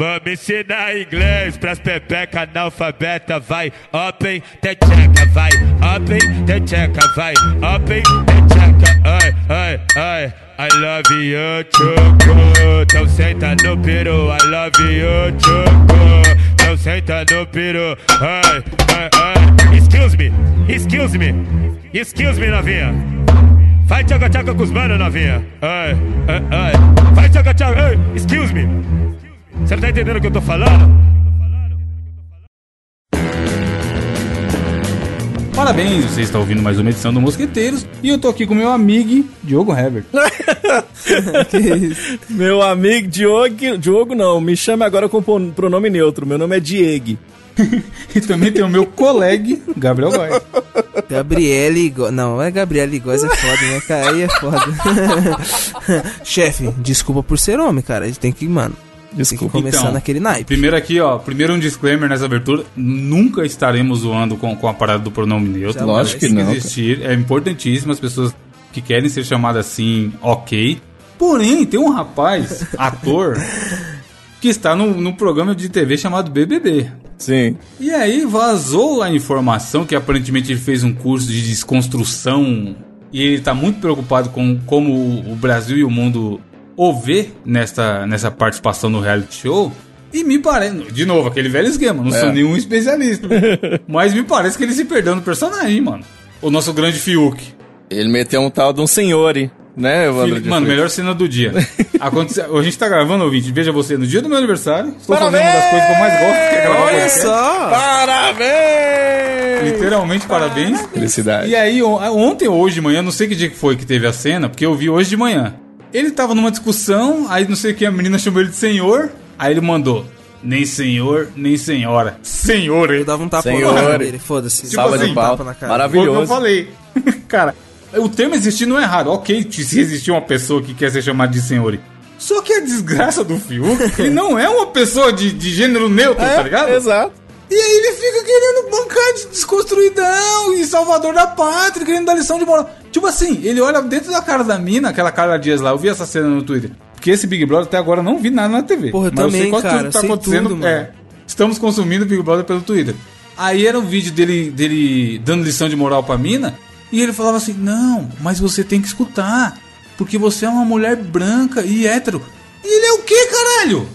Vamos ensinar inglês pras pepeca analfabeta, vai open, techeca, vai open, techeca, vai open, techeca, ai, ai, ai. I love you, choco. Então senta no peru, I love you, choco. Então senta no peru, ai, ai, ai. Excuse me, excuse me, excuse me, novinha. Vai tchaca tchaca com os manos, novinha. Ai, ai, ai. Vai tchaca tchaca, ai, excuse me. Você não tá entendendo o que eu tô falando? Parabéns, você está ouvindo mais uma edição do Mosqueteiros e eu tô aqui com meu amigo Diogo Herbert. que isso? Meu amigo Diogo, Diogo não, me chame agora com pronome neutro, meu nome é Diego. e também tem o meu colega Gabriel Góes. Gabriele Góes. Não, é Gabriele Góes, é foda, né, cara? Aí é foda. Chefe, desculpa por ser homem, cara. A gente tem que, mano. Desculpa. Tem que começar então, naquele naipe. Primeiro aqui, ó. Primeiro um disclaimer nessa abertura. Nunca estaremos zoando com, com a parada do pronome neutro. Lógico que não. Existir. É importantíssimo as pessoas que querem ser chamadas assim, ok. Porém, tem um rapaz, ator, que está no, no programa de TV chamado BBB. Sim. E aí vazou a informação que aparentemente ele fez um curso de desconstrução e ele está muito preocupado com como o Brasil e o mundo o ver nessa, nessa participação no reality show. E me parece, de novo, aquele velho esquema, não é. sou nenhum especialista. mas me parece que ele se perdeu no personagem, mano. O nosso grande Fiuk. Ele meteu um tal de um senhor, né, Evandro? Mano, melhor cena do dia. Aconteceu, a gente tá gravando, ouvinte, veja você, no dia do meu aniversário. Estou Parabéns! fazendo uma das coisas que eu mais gosto, que é gravar Olha só! Parabéns! Literalmente, parabéns. Felicidade. E aí, ontem ou hoje de manhã, não sei que dia que foi que teve a cena, porque eu vi hoje de manhã. Ele tava numa discussão, aí não sei o que, a menina chamou ele de senhor, aí ele mandou. Nem senhor, nem senhora. Senhor, ele dava um tapa senhor. na cara dele, foda-se. Tipo assim, um tapa na cara. Maravilhoso. Foi eu falei. cara, o termo existir não é errado. Ok, se existir uma pessoa que quer ser chamada de senhor. Só que a desgraça do Fiuk, ele não é uma pessoa de, de gênero neutro, é, tá ligado? Exato. E aí ele fica querendo bancar de desconstruidão e salvador da pátria, querendo dar lição de moral. Tipo assim, ele olha dentro da cara da mina, aquela cara Dias lá, eu vi essa cena no Twitter. Porque esse Big Brother até agora não vi nada na TV. Porra, mas também, eu sei quase cara, tudo tá acontecendo. Tudo, é, estamos consumindo Big Brother pelo Twitter. Aí era um vídeo dele, dele dando lição de moral pra mina. E ele falava assim: Não, mas você tem que escutar. Porque você é uma mulher branca e hétero. E ele é o que, caralho?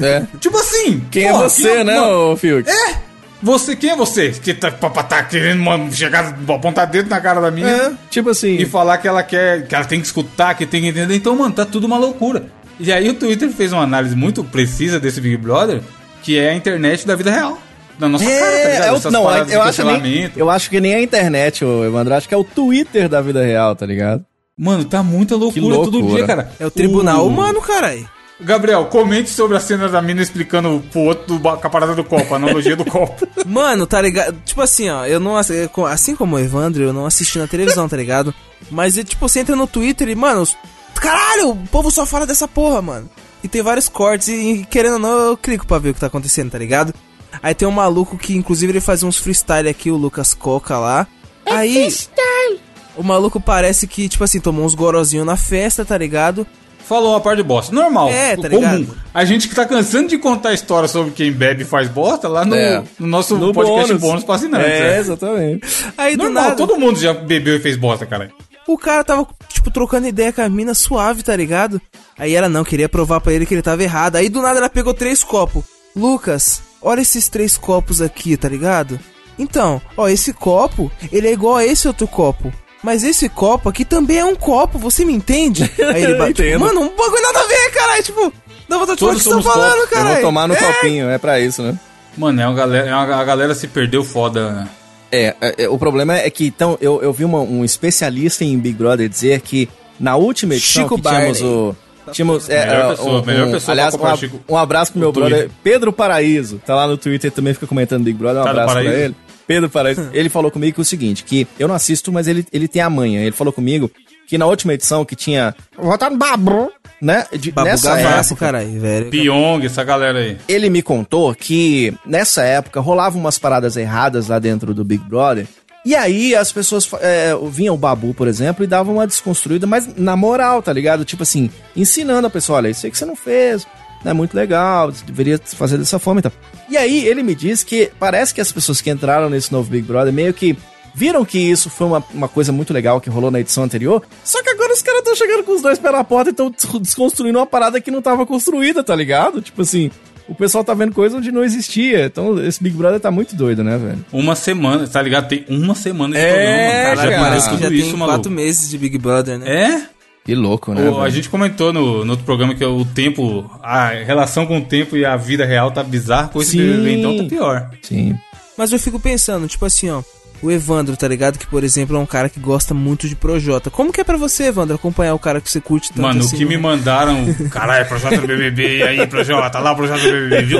É. Tipo assim. Quem é você, quem é, né, ô Fiuk? É. Você, quem é você? Que tá, tá querendo chegar, apontar dedo na cara da minha. É, tipo assim. E falar que ela quer, que ela tem que escutar, que tem que entender. Então, mano, tá tudo uma loucura. E aí o Twitter fez uma análise muito precisa desse Big Brother, que é a internet da vida real. Da nossa é, cara, tá ligado? É o, não, eu acho, nem, eu acho que nem a internet, ô, Evandro. Acho que é o Twitter da vida real, tá ligado? Mano, tá muita loucura, loucura. todo dia, cara. É o tribunal o... humano, caralho. Gabriel, comente sobre a cena da mina explicando pro outro do, com a parada do copo, a analogia do copo. Mano, tá ligado? Tipo assim, ó, eu não. Assim como o Evandro, eu não assisti na televisão, tá ligado? Mas, tipo, você entra no Twitter e, mano, caralho, o povo só fala dessa porra, mano. E tem vários cortes e, querendo ou não, eu clico pra ver o que tá acontecendo, tá ligado? Aí tem um maluco que, inclusive, ele faz uns freestyle aqui, o Lucas Coca lá. É Aí. Freestyle. O maluco parece que, tipo assim, tomou uns gorozinhos na festa, tá ligado? Falou uma parte de bosta. Normal. É, tá comum. Ligado? A gente que tá cansando de contar história sobre quem bebe e faz bosta lá no, é. no nosso no podcast bônus, bônus pra assinantes. É, é, exatamente. Aí, Normal, nada, todo mundo já bebeu e fez bosta, cara. O cara tava, tipo, trocando ideia com a mina suave, tá ligado? Aí ela não, queria provar para ele que ele tava errado. Aí do nada ela pegou três copos. Lucas, olha esses três copos aqui, tá ligado? Então, ó, esse copo, ele é igual a esse outro copo. Mas esse copo aqui também é um copo, você me entende? Aí ele bate, tipo, mano, um bagulho nada a ver, caralho, tipo, dá vontade de falar o que você tá falando, cara. Eu vou tomar no é. copinho, é pra isso, né? Mano, é uma galera, é uma, a galera se perdeu foda, né? É, é, é, o problema é que, então, eu, eu vi uma, um especialista em Big Brother dizer que na última edição Chico que tínhamos o... Tínhamos, é, melhor pessoa, um, melhor pessoa aliás, um, um, abraço pro meu brother Pedro Paraíso. Tá lá no Twitter também, fica comentando Big Brother. Um tá abraço pra ele. Pedro Paraíso, ele falou comigo o seguinte, que eu não assisto, mas ele, ele tem a manha. Ele falou comigo que na última edição que tinha... Votar no Babu. Né? De, Babu nessa Gavassi, época, caralho, velho. Pyong, essa galera aí. Ele me contou que nessa época rolava umas paradas erradas lá dentro do Big Brother. E aí as pessoas é, vinham o Babu, por exemplo, e davam uma desconstruída, mas na moral, tá ligado? Tipo assim, ensinando a pessoa, olha, isso aí que você não fez, é muito legal, deveria fazer dessa forma e tal. E aí ele me diz que parece que as pessoas que entraram nesse novo Big Brother meio que viram que isso foi uma, uma coisa muito legal que rolou na edição anterior, só que agora os caras estão chegando com os dois na porta e estão desconstruindo uma parada que não estava construída, tá ligado? Tipo assim, o pessoal tá vendo coisa onde não existia. Então, esse Big Brother tá muito doido, né, velho? Uma semana, tá ligado? Tem uma semana de é, programa. Cara, parece que já tudo isso, maluco. quatro meses de Big Brother, né? É? Que louco, né? O, a gente comentou no, no outro programa que o tempo, a relação com o tempo e a vida real tá bizarra, coisa Sim. BBB então tá pior. Sim. Mas eu fico pensando, tipo assim, ó o Evandro, tá ligado? Que, por exemplo, é um cara que gosta muito de Projota. Como que é pra você, Evandro, acompanhar o cara que você curte tanto Mano, assim, o que me mandaram, caralho, Projota BBB, e aí, Projota, lá, Projota BBB, viu?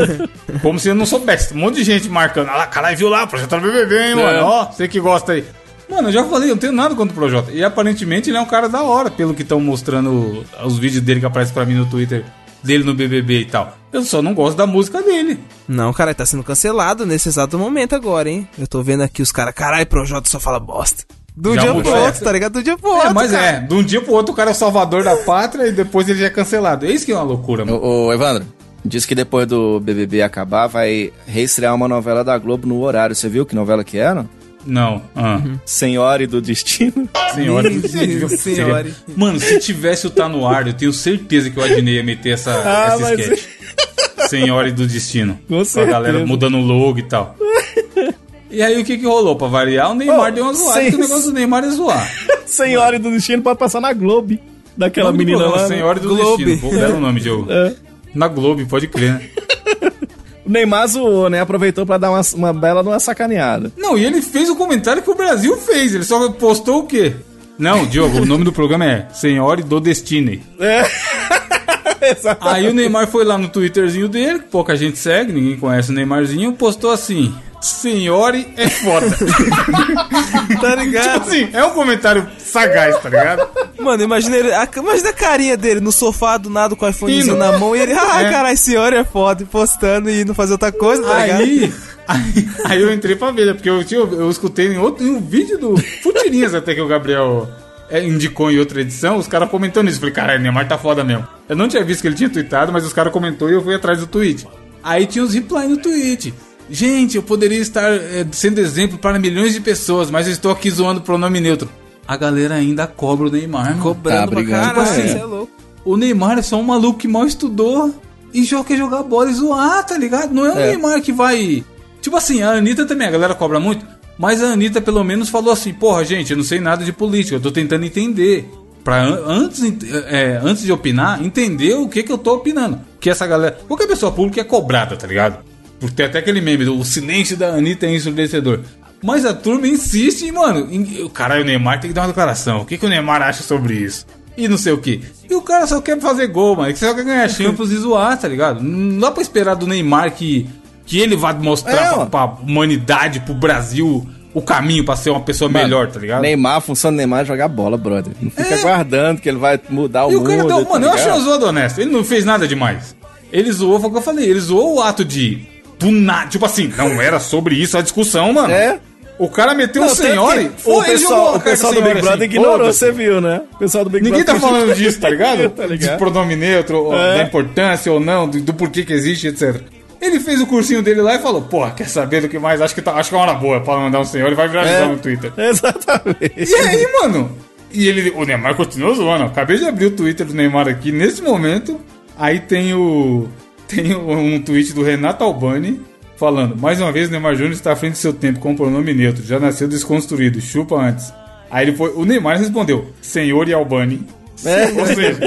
Como se eu não soubesse. Um monte de gente marcando, ah, caralho, viu lá, Projota BBB, hein, mano? É. Ó, você que gosta aí. Mano, eu já falei, eu não tenho nada contra o Projota. E aparentemente ele é um cara da hora, pelo que estão mostrando os vídeos dele que aparecem pra mim no Twitter dele no BBB e tal. Eu só não gosto da música dele. Não, cara, tá sendo cancelado nesse exato momento agora, hein? Eu tô vendo aqui os caras, caralho, Projota só fala bosta. Do já dia pro outro, tá ligado? Do dia pro é, outro. É, mas cara. é, de um dia pro outro o cara é o salvador da pátria e depois ele já é cancelado. É isso que é uma loucura, mano. Ô, ô Evandro, diz que depois do BBB acabar vai reestrear uma novela da Globo no horário. Você viu que novela que era? Não. Ah. Uhum. Senhora do Destino. Senhora do Destino. Senhora. Mano, se tivesse o Tá No Ar, eu tenho certeza que o Adnei ia meter essa, ah, essa sketch. Senhora do Destino. Com, com a galera mudando o logo e tal. E aí o que que rolou? Pra variar, o Neymar oh, deu uma zoada, que o negócio do Neymar é zoar. Senhora do Destino pode passar na Globo. Daquela menina lá. Né? Senhora do Globo. Destino. Belo nome, Diogo. É. Na Globo, pode crer, né? O Neymar zoou, né? Aproveitou para dar uma, uma bela uma sacaneada. Não, e ele fez o comentário que o Brasil fez. Ele só postou o quê? Não, Diogo, o nome do programa é Senhora do Destiny. É. Aí o Neymar foi lá no Twitterzinho dele, pouca gente segue, ninguém conhece o Neymarzinho, postou assim: Senhore é foda. tá ligado? Tipo assim, é um comentário sagaz, tá ligado? Mano, imagina, ele, a, imagina a carinha dele no sofá do nada com o iPhonezinho na mão e ele, ah, é. caralho, senhor é foda, postando e indo fazer outra coisa, tá ligado? Aí, aí, aí eu entrei pra ver, né? Porque eu, eu, eu escutei em, outro, em um vídeo do Futirinhas até que o Gabriel é, indicou em outra edição, os caras comentando isso. Falei, caralho, Neymar tá foda mesmo. Eu não tinha visto que ele tinha tweetado, mas os caras comentou e eu fui atrás do tweet. Aí tinha os replies no tweet. Gente, eu poderia estar é, sendo exemplo para milhões de pessoas, mas eu estou aqui zoando o pronome neutro. A galera ainda cobra o Neymar, mano. Cobrando tá, pra caralho, tipo assim, é louco. O Neymar é só um maluco que mal estudou e já quer jogar bola e zoar, tá ligado? Não é o é. Neymar que vai. Tipo assim, a Anitta também, a galera cobra muito. Mas a Anitta pelo menos falou assim: porra, gente, eu não sei nada de política, eu tô tentando entender. Pra antes, é, antes de opinar, entender o que que eu tô opinando. Que essa galera. Qualquer pessoa pública é cobrada, tá ligado? Porque tem até aquele meme, o silêncio da Anitta é ensurdecedor. Mas a turma insiste, mano. o caralho, o Neymar tem que dar uma declaração. O que, que o Neymar acha sobre isso? E não sei o que. E o cara só quer fazer gol, mano. Ele só quer ganhar Champions e zoar, tá ligado? Não dá pra esperar do Neymar que, que ele vá mostrar é, pra, pra humanidade, pro Brasil, o caminho pra ser uma pessoa mano, melhor, tá ligado? Neymar, a função do Neymar é jogar bola, brother. Não fica é. aguardando que ele vai mudar o e mundo. E o cara tá mano, ligado? eu achei o zoado honesto. Ele não fez nada demais. Ele zoou, foi o que eu falei, ele zoou o ato de do nada. Tipo assim, não era sobre isso a discussão, mano. É. O cara meteu não, um senhora O pessoal, o pessoal do Big Brother assim, ignorou, você viu, né? O pessoal do Big Ninguém Brother tá falando disso, tá ligado? tá ligado? De pronome neutro, é. da importância ou não, do, do, porquê que existe, etc. Ele fez o cursinho dele lá e falou, porra, quer saber do que mais? Acho que, tá, acho que é uma hora boa pra mandar um senhor e vai viralizar é. no Twitter. Exatamente. E aí, mano? E ele, o Neymar continuou zoando. Acabei de abrir o Twitter do Neymar aqui nesse momento. Aí tem o. Tem um tweet do Renato Albani falando: mais uma vez, o Neymar Júnior está à frente do seu tempo com o pronome neutro, já nasceu desconstruído, chupa antes. Aí ele foi, o Neymar respondeu: Senhor e Albani. É. Ou seja,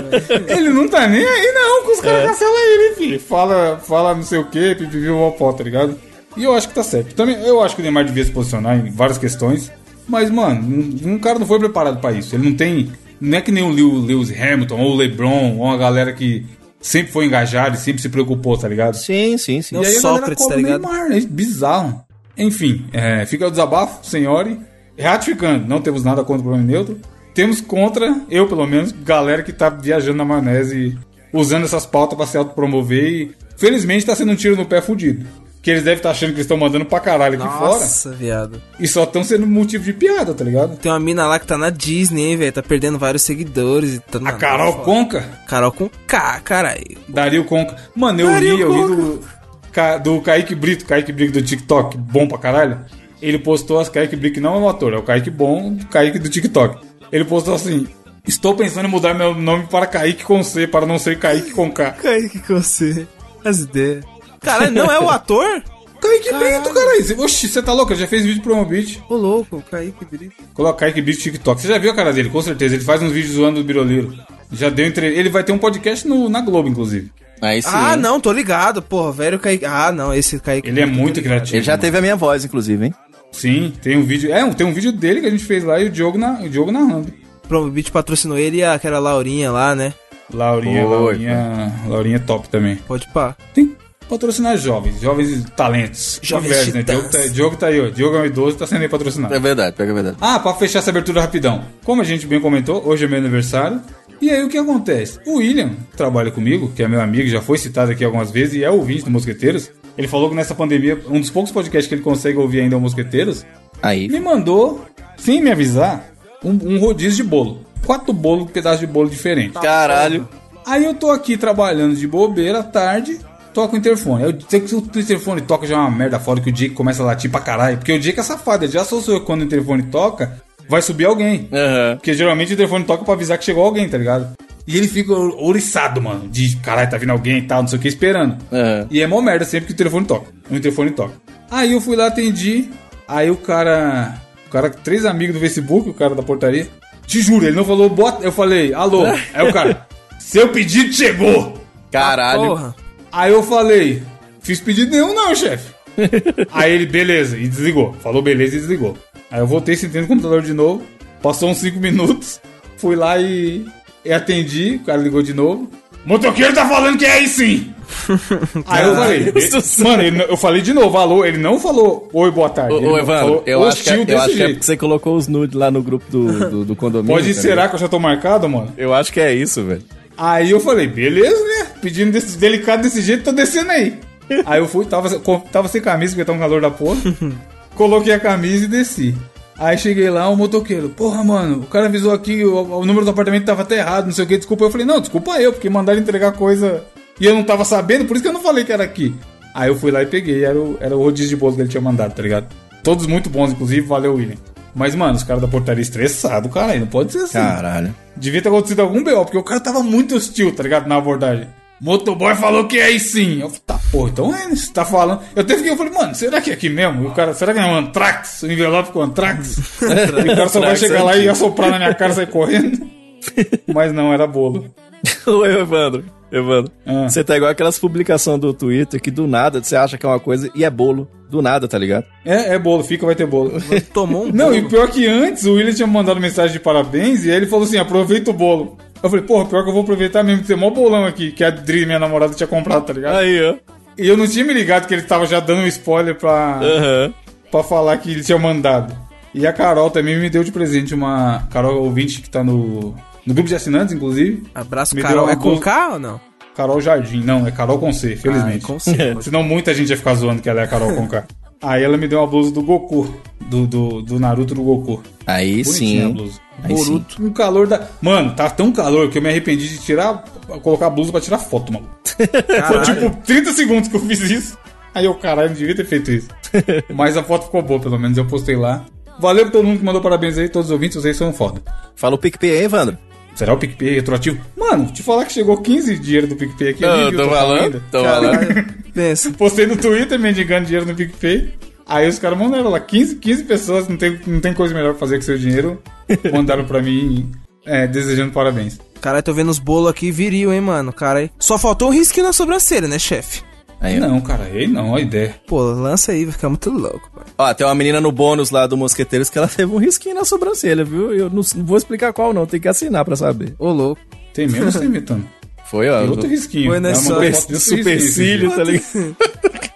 ele não tá nem aí não, com os caras é. cancelam ele, filho. Fala, fala não sei o que, pipipi, pó, tá ligado? E eu acho que tá certo. Também, eu acho que o Neymar devia se posicionar em várias questões. Mas, mano, um, um cara não foi preparado para isso. Ele não tem. Não é que nem o Lewis Hamilton ou o LeBron ou uma galera que sempre foi engajado e sempre se preocupou, tá ligado? Sim, sim, sim. E aí Sócrates, tá ligado? Neymar, é bizarro. Enfim, é, fica o desabafo, senhore. Ratificando, não temos nada contra o pronome neutro. Temos contra, eu pelo menos, galera que tá viajando na maionese usando essas pautas para se autopromover e felizmente tá sendo um tiro no pé fudido. Que eles devem estar achando que eles estão mandando pra caralho aqui Nossa, fora. Nossa, viado. E só estão sendo motivo de piada, tá ligado? Tem uma mina lá que tá na Disney, hein, velho. Tá perdendo vários seguidores. Tá a Carol Conca? Carol com K, caralho. Dario Conca. Mano, eu Dario ri, eu ri do, do Kaique Brito, Kaique Brito do TikTok, bom pra caralho. Ele postou as Kaique Brito, não é o ator, é o Kaique bom, Kaique do TikTok. Ele postou assim: Estou pensando em mudar meu nome para Kaique com C, para não ser Kaique com K. Kaique com C. As ideias. Caralho, não é o ator? Kaique Caralho. Brito, caralho. Oxi, você tá louco? Ele já fez vídeo pro Beat. Ô, louco, Kaique Brito. Coloca Kaique Brito TikTok. Você já viu a cara dele, com certeza. Ele faz uns vídeos zoando o Biroleiro. Já deu entre. Ele vai ter um podcast no, na Globo, inclusive. Aí sim. Ah, não, tô ligado, porra, velho Kaique. Ah, não, esse Kaique. Ele é muito criativo. Ele já mano. teve a minha voz, inclusive, hein? Sim, tem um vídeo. É, tem um vídeo dele que a gente fez lá e o Diogo, na, o Diogo narrando. Pro Beat patrocinou ele e aquela Laurinha lá, né? Laurinha, Oi, Laurinha. Laurinha é top também. Pode pá. Tem patrocinar jovens, jovens talentos. Jovens Conversa, né? Diogo tá, Diogo tá aí, ó. Diogo é um idoso, tá sendo aí patrocinado. É verdade, pega a verdade. Ah, pra fechar essa abertura rapidão. Como a gente bem comentou, hoje é meu aniversário. E aí o que acontece? O William, que trabalha comigo, que é meu amigo, já foi citado aqui algumas vezes e é ouvinte do Mosqueteiros. Ele falou que nessa pandemia, um dos poucos podcasts que ele consegue ouvir ainda é o Mosqueteiros. Aí. Me mandou, sem me avisar, um, um rodízio de bolo. Quatro bolos, um pedaço de bolo diferente. Caralho. Aí eu tô aqui trabalhando de bobeira à tarde toca o interfone. Eu sei que se o interfone toca já é uma merda fora que o Jake começa a latir pra caralho. Porque o Jake é safado, ele já associou quando o interfone toca, vai subir alguém. Uhum. Porque geralmente o interfone toca pra avisar que chegou alguém, tá ligado? E ele fica ouriçado, mano. De caralho, tá vindo alguém e tal, não sei o que, esperando. Uhum. E é mó merda sempre que o telefone toca. O interfone toca. Aí eu fui lá, atendi. Aí o cara. O cara, três amigos do Facebook, o cara da portaria. Te juro, ele não falou, bota. Eu falei, alô. Aí o cara, seu pedido chegou. Caralho. Ah, Aí eu falei, fiz pedido nenhum não, chefe. Aí ele, beleza, e desligou. Falou beleza e desligou. Aí eu voltei, sentei no computador de novo. Passou uns 5 minutos. Fui lá e, e atendi. O cara ligou de novo. Motoqueiro tá falando que é aí sim. Aí eu falei, mano, ele, eu falei de novo, alô, ele não falou oi, boa tarde. Ô, Evandro, eu acho, que, é, eu acho que é porque você colocou os nudes lá no grupo do, do, do condomínio. Pode, será que eu já tô marcado, mano? Eu acho que é isso, velho. Aí eu falei, beleza, né? Pedindo desse, delicado desse jeito, tô descendo aí. aí eu fui, tava, tava sem camisa, porque tá um calor da porra. Coloquei a camisa e desci. Aí cheguei lá, um motoqueiro, porra, mano, o cara avisou aqui, o, o número do apartamento tava até errado, não sei o que, desculpa. Eu falei, não, desculpa eu, porque mandaram entregar coisa e eu não tava sabendo, por isso que eu não falei que era aqui. Aí eu fui lá e peguei, era o, era o rodízio de bolo que ele tinha mandado, tá ligado? Todos muito bons, inclusive, valeu, William. Mas, mano, os caras da portaria estressados, cara, não pode ser assim. Caralho. Devia ter acontecido algum BO, porque o cara tava muito hostil, tá ligado? Na abordagem. Motoboy falou que é aí sim. Eu falei, tá, porra, então é, você tá falando. Eu até fiquei, eu falei, mano, será que é aqui mesmo? E o cara, será que é um Antrax? O envelope com Antrax? e o cara só vai chegar lá e assoprar na minha cara e sair correndo. Mas não, era bolo. Oi, Evandro. Evandro, ah. você tá igual aquelas publicações do Twitter que do nada você acha que é uma coisa e é bolo. Do nada, tá ligado? É, é bolo, fica, vai ter bolo. Tomou um Não, bolo. e pior que antes o William tinha mandado mensagem de parabéns e aí ele falou assim: aproveita o bolo. Eu falei, porra, pior que eu vou aproveitar mesmo, tem mó bolão aqui, que a Dri, minha namorada, tinha comprado, tá ligado? Aí, ó. E eu não tinha me ligado que ele tava já dando um spoiler pra, uhum. pra falar que ele tinha mandado. E a Carol também me deu de presente uma. Carol ouvinte que tá no, no grupo de assinantes, inclusive. Abraço, Carol. É com K ou não? Carol Jardim. Não, é Carol com C, felizmente. Ah, com C. Senão muita gente ia ficar zoando que ela é a Carol com K. Aí ela me deu uma blusa do Goku. Do, do, do Naruto do Goku. Aí sim. A blusa. Aí Boruto. Sim. Um calor da. Mano, tá tão calor que eu me arrependi de tirar. Colocar a blusa pra tirar foto, mano. Foi tipo 30 segundos que eu fiz isso. Aí eu, caralho, não devia ter feito isso. Mas a foto ficou boa, pelo menos. Eu postei lá. Valeu pra todo mundo que mandou parabéns aí, todos os ouvintes, vocês são foda. Fala o PicPay aí, Evandro. Será o PicPay retroativo? Mano, te falar que chegou 15 dinheiro do PicPay aqui. Eu tô falando, tô falando. Postei no Twitter mendigando dinheiro no PicPay. Aí os caras mandaram lá, 15, 15 pessoas, não tem, não tem coisa melhor pra fazer com seu dinheiro. Mandaram pra mim, é, desejando parabéns. Caralho, tô vendo os bolos aqui viril, hein, mano. Cara, só faltou um risquinho na sobrancelha, né, chefe? Aí, não, cara, aí não, a ideia. Pô, lança aí, vai ficar muito louco, pai. Ó, tem uma menina no bônus lá do Mosqueteiros que ela teve um risquinho na sobrancelha, viu? Eu não, não vou explicar qual não, tem que assinar pra saber. Ô, louco. Tem mesmo você imitando? Foi, ó. Tem outro risquinho. Foi nessa super, supercílio, tá ligado?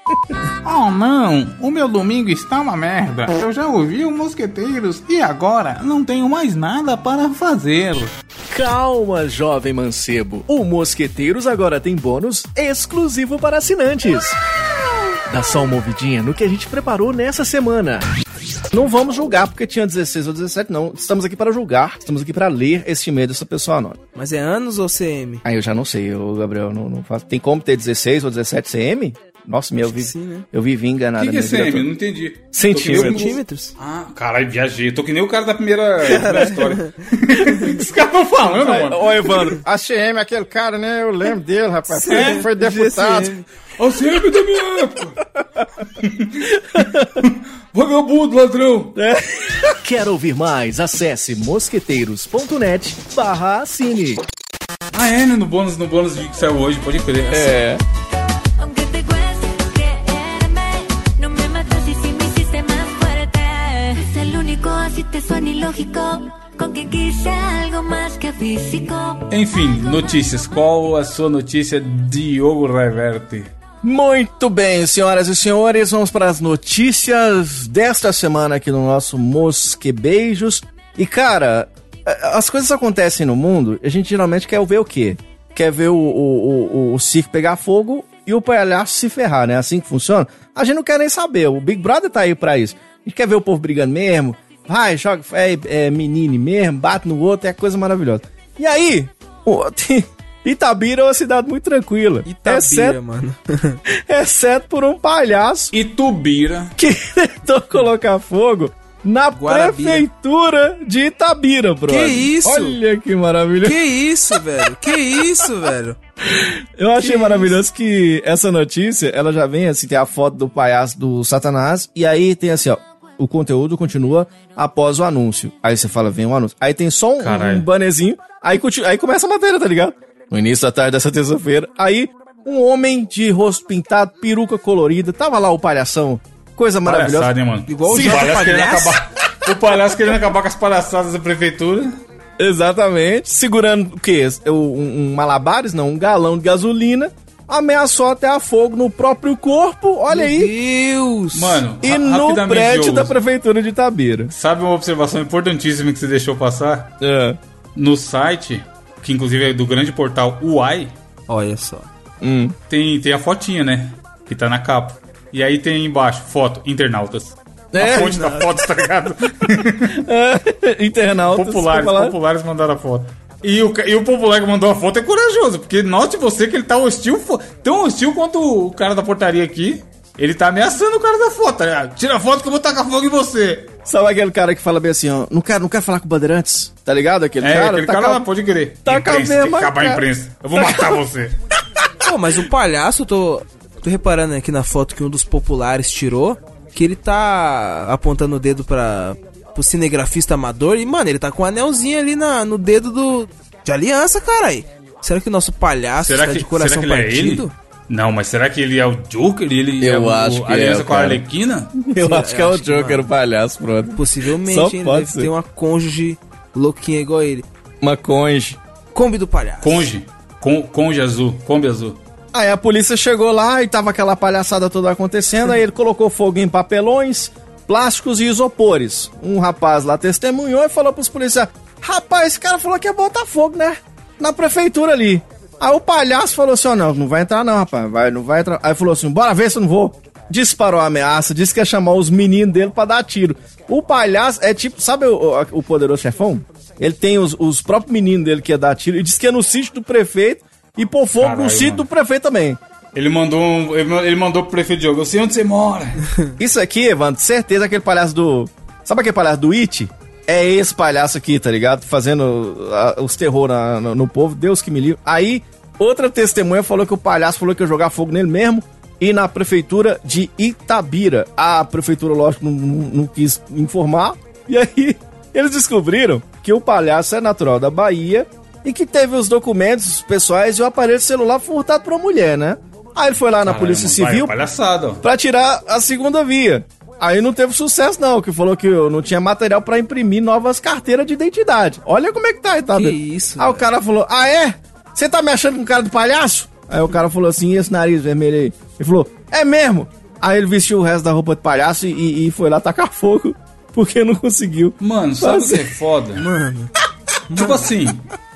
Oh não, o meu domingo está uma merda. Eu já ouvi o Mosqueteiros e agora não tenho mais nada para fazer. Calma, jovem mancebo. O Mosqueteiros agora tem bônus exclusivo para assinantes. Dá só uma ouvidinha no que a gente preparou nessa semana. Não vamos julgar porque tinha 16 ou 17, não. Estamos aqui para julgar, estamos aqui para ler este e-mail dessa pessoa anônima. Mas é anos ou CM? Aí eu já não sei, eu, Gabriel, não, não faço. Tem como ter 16 ou 17 CM? Nossa, meu, eu, vi, sim, né? eu vivi enganado. O que, que é CM? Eu não entendi. Centímetros. Centímetros. Ah, caralho, viajei. Tô que nem o cara da primeira da história. Os caras estão falando, mano. Ô, Evandro, a CM, aquele cara, né? Eu lembro dele, rapaz. Ele foi deputado. GCM. A CM da minha época. Vagabundo, ladrão. É. Quer ouvir mais? Acesse mosqueteiros.net barra assine. Ah, é, né? No bônus, no bônus que saiu hoje, pode crer. É. Enfim, notícias. Qual a sua notícia, Diogo Reverte? Muito bem, senhoras e senhores, vamos para as notícias desta semana aqui no nosso Mosque Beijos. E cara, as coisas acontecem no mundo, a gente geralmente quer ver o quê? Quer ver o, o, o, o circo pegar fogo e o palhaço se ferrar, né? Assim que funciona. A gente não quer nem saber, o Big Brother tá aí pra isso. A gente quer ver o povo brigando mesmo, vai, joga, é, é menino mesmo, bate no outro, é coisa maravilhosa. E aí, Itabira é uma cidade muito tranquila. Itabira, exceto, mano. exceto por um palhaço. Itubira. Que tentou colocar fogo na Guarabira. prefeitura de Itabira, bro. Que isso? Olha que maravilhoso. Que isso, velho? Que isso, velho? Eu achei que maravilhoso isso? que essa notícia, ela já vem assim, tem a foto do palhaço do Satanás, e aí tem assim, ó, o conteúdo continua após o anúncio. Aí você fala, vem o anúncio. Aí tem só um, um bannerzinho, aí, aí começa a matéria, tá ligado? no início da tarde dessa terça-feira. Aí, um homem de rosto pintado, peruca colorida, tava lá o palhação. Coisa maravilhosa. Palhaçada, hein, mano? Igual Sim, o palhaço querendo acabar. O palhaço querendo acabar com as palhaçadas da prefeitura. Exatamente. Segurando o quê? Um, um malabares, não, um galão de gasolina ameaçou até a fogo no próprio corpo, olha Meu aí. Deus! Mano, e no prédio da prefeitura de Itabira. Sabe uma observação importantíssima que você deixou passar? É. No site que inclusive é do grande portal Uai. Olha só. Hum. Tem, tem a fotinha, né? Que tá na capa. E aí tem embaixo, foto, internautas. É, a fonte da foto, tá ligado? é, internautas. Populares, populares mandaram a foto. E o, e o popular que mandou a foto é corajoso, porque note você que ele tá hostil, tão hostil quanto o cara da portaria aqui. Ele tá ameaçando o cara da foto, tá ligado? Tira a foto que eu vou tacar fogo em você. Sabe aquele cara que fala bem assim, ó, não quero, não quero falar com o Bandeirantes, tá ligado? Aquele é, cara? aquele tá cara lá, pode crer. Tá imprensa, tem que acabar a imprensa. Eu vou matar você. Pô, mas o palhaço, tô, tô reparando aqui na foto que um dos populares tirou, que ele tá apontando o dedo pra, pro cinegrafista amador e, mano, ele tá com um anelzinho ali na, no dedo do, de aliança, caralho. Será que o nosso palhaço será tá que, de coração será que partido? É ele? Não, mas será que ele é o Joker? Ele eu é acho o, que aliança é, com a Arlequina? Eu Sim, acho que é o Joker, o palhaço, pronto. Possivelmente, Só ele deve ser. ter uma cônjuge louquinha igual ele. Uma conge. Kombi do palhaço. Conge. Con, conge azul. Kombi azul. Aí a polícia chegou lá e tava aquela palhaçada toda acontecendo, aí ele colocou fogo em papelões, plásticos e isopores. Um rapaz lá testemunhou e falou pros policiais, rapaz, esse cara falou que ia botar fogo, né? Na prefeitura ali. Aí o palhaço falou assim: ó, oh, não, não vai entrar não, rapaz. Vai, não vai entrar. Aí falou assim: bora ver se eu não vou. Disparou a ameaça, disse que ia chamar os meninos dele pra dar tiro. O palhaço é tipo, sabe o, o poderoso chefão? Ele tem os, os próprios meninos dele que ia dar tiro e disse que ia no sítio do prefeito e pôr fogo Caralho, no sítio mano. do prefeito também. Ele mandou, um, ele mandou pro prefeito Diogo, eu sei onde você mora. Isso aqui, Evandro, certeza aquele palhaço do. Sabe aquele palhaço do It? É esse palhaço aqui, tá ligado? Fazendo uh, os terror na, no, no, povo, Deus que me livre. Aí, outra testemunha falou que o palhaço falou que ia jogar fogo nele mesmo e na prefeitura de Itabira. A prefeitura, lógico, não, não, não quis informar. E aí, eles descobriram que o palhaço é natural da Bahia e que teve os documentos pessoais e o aparelho celular furtado por uma mulher, né? Aí ele foi lá na Caramba, Polícia Civil para tirar a segunda via. Aí não teve sucesso, não, que falou que eu não tinha material para imprimir novas carteiras de identidade. Olha como é que tá, tá? Que isso? Aí velho. o cara falou: Ah, é? Você tá me achando com cara de palhaço? Aí o cara falou assim: e esse nariz vermelho aí? Ele falou: É mesmo? Aí ele vestiu o resto da roupa de palhaço e, e foi lá tacar fogo, porque não conseguiu. Mano, sabe o que é foda? Mano. Tipo assim,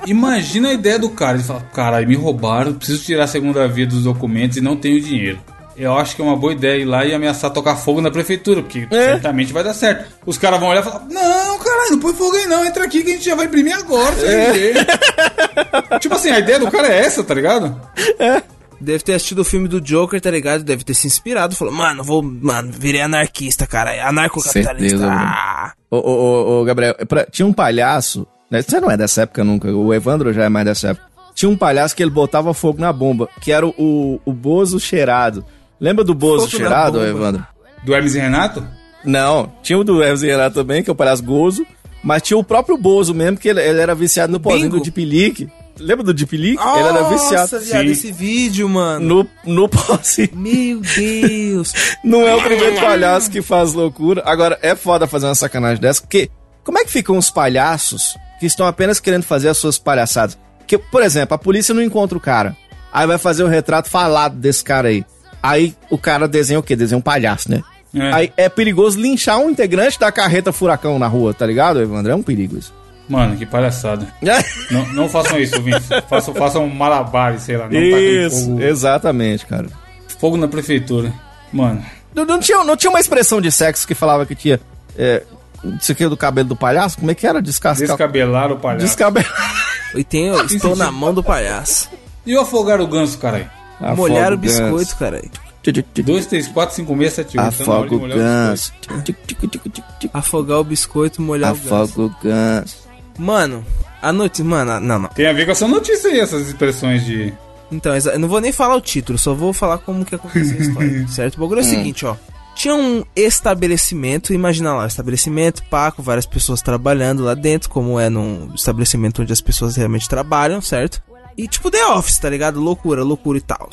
imagina a ideia do cara. Ele fala: Caralho, me roubaram, preciso tirar a segunda via dos documentos e não tenho dinheiro. eu acho que é uma boa ideia ir lá e ameaçar tocar fogo na prefeitura, porque é. certamente vai dar certo. Os caras vão olhar e falar: Não, caralho, não põe fogo aí não, entra aqui que a gente já vai imprimir agora. É. tipo assim, a ideia do cara é essa, tá ligado? É. Deve ter assistido o filme do Joker, tá ligado? Deve ter se inspirado. Falou, mano, vou. Mano, virei anarquista, cara. Anarcocapitalista. Ah. Ô, ô, ô, ô, Gabriel, pra, tinha um palhaço. Né? Você não é dessa época nunca. O Evandro já é mais dessa época. Tinha um palhaço que ele botava fogo na bomba, que era o, o, o Bozo cheirado. Lembra do Bozo fogo cheirado, Evandro? Do Hermes e Renato? Não, tinha o do Hermes e Renato também, que é o palhaço Gozo. Mas tinha o próprio Bozo mesmo, que ele, ele era viciado no pozinho do Leak. Lembra do Deep Leak? Nossa, ele era viciado. Nossa, viado, esse vídeo, mano. No, no posse. Meu Deus. Não é o primeiro palhaço que faz loucura. Agora, é foda fazer uma sacanagem dessa, porque como é que ficam os palhaços que estão apenas querendo fazer as suas palhaçadas? Que, por exemplo, a polícia não encontra o cara. Aí vai fazer o retrato falado desse cara aí. Aí o cara desenha o quê? Desenha um palhaço, né? É. Aí é perigoso linchar um integrante da carreta furacão na rua, tá ligado, Evandro? É um perigo isso. Mano, que palhaçada. não, não façam isso, Vinci. Façam, façam malabares, sei lá. Não isso, fogo, exatamente, cara. Fogo na prefeitura. Mano. Não, não, tinha, não tinha uma expressão de sexo que falava que tinha. É, isso aqui é do cabelo do palhaço? Como é que era? Descascar. Descabelar o palhaço. Descabelar. E tem, eu estou na mão do palhaço. E o afogar o ganso, caralho? Molhar o biscoito, caralho. 2, 3, 4, 5, 6, 7, 8. Afoga o ganso. Afogar o biscoito, molhar Afoga o ganso. Afoga o ganso. Mano, a notícia. Mano, não, não. Tem a ver com essa notícia aí, essas expressões de. Então, eu não vou nem falar o título, só vou falar como que aconteceu a história, certo? O bagulho é o hum. seguinte, ó. Tinha um estabelecimento, imagina lá, um estabelecimento, paco, várias pessoas trabalhando lá dentro, como é num estabelecimento onde as pessoas realmente trabalham, certo? E tipo The Office, tá ligado? Loucura, loucura e tal.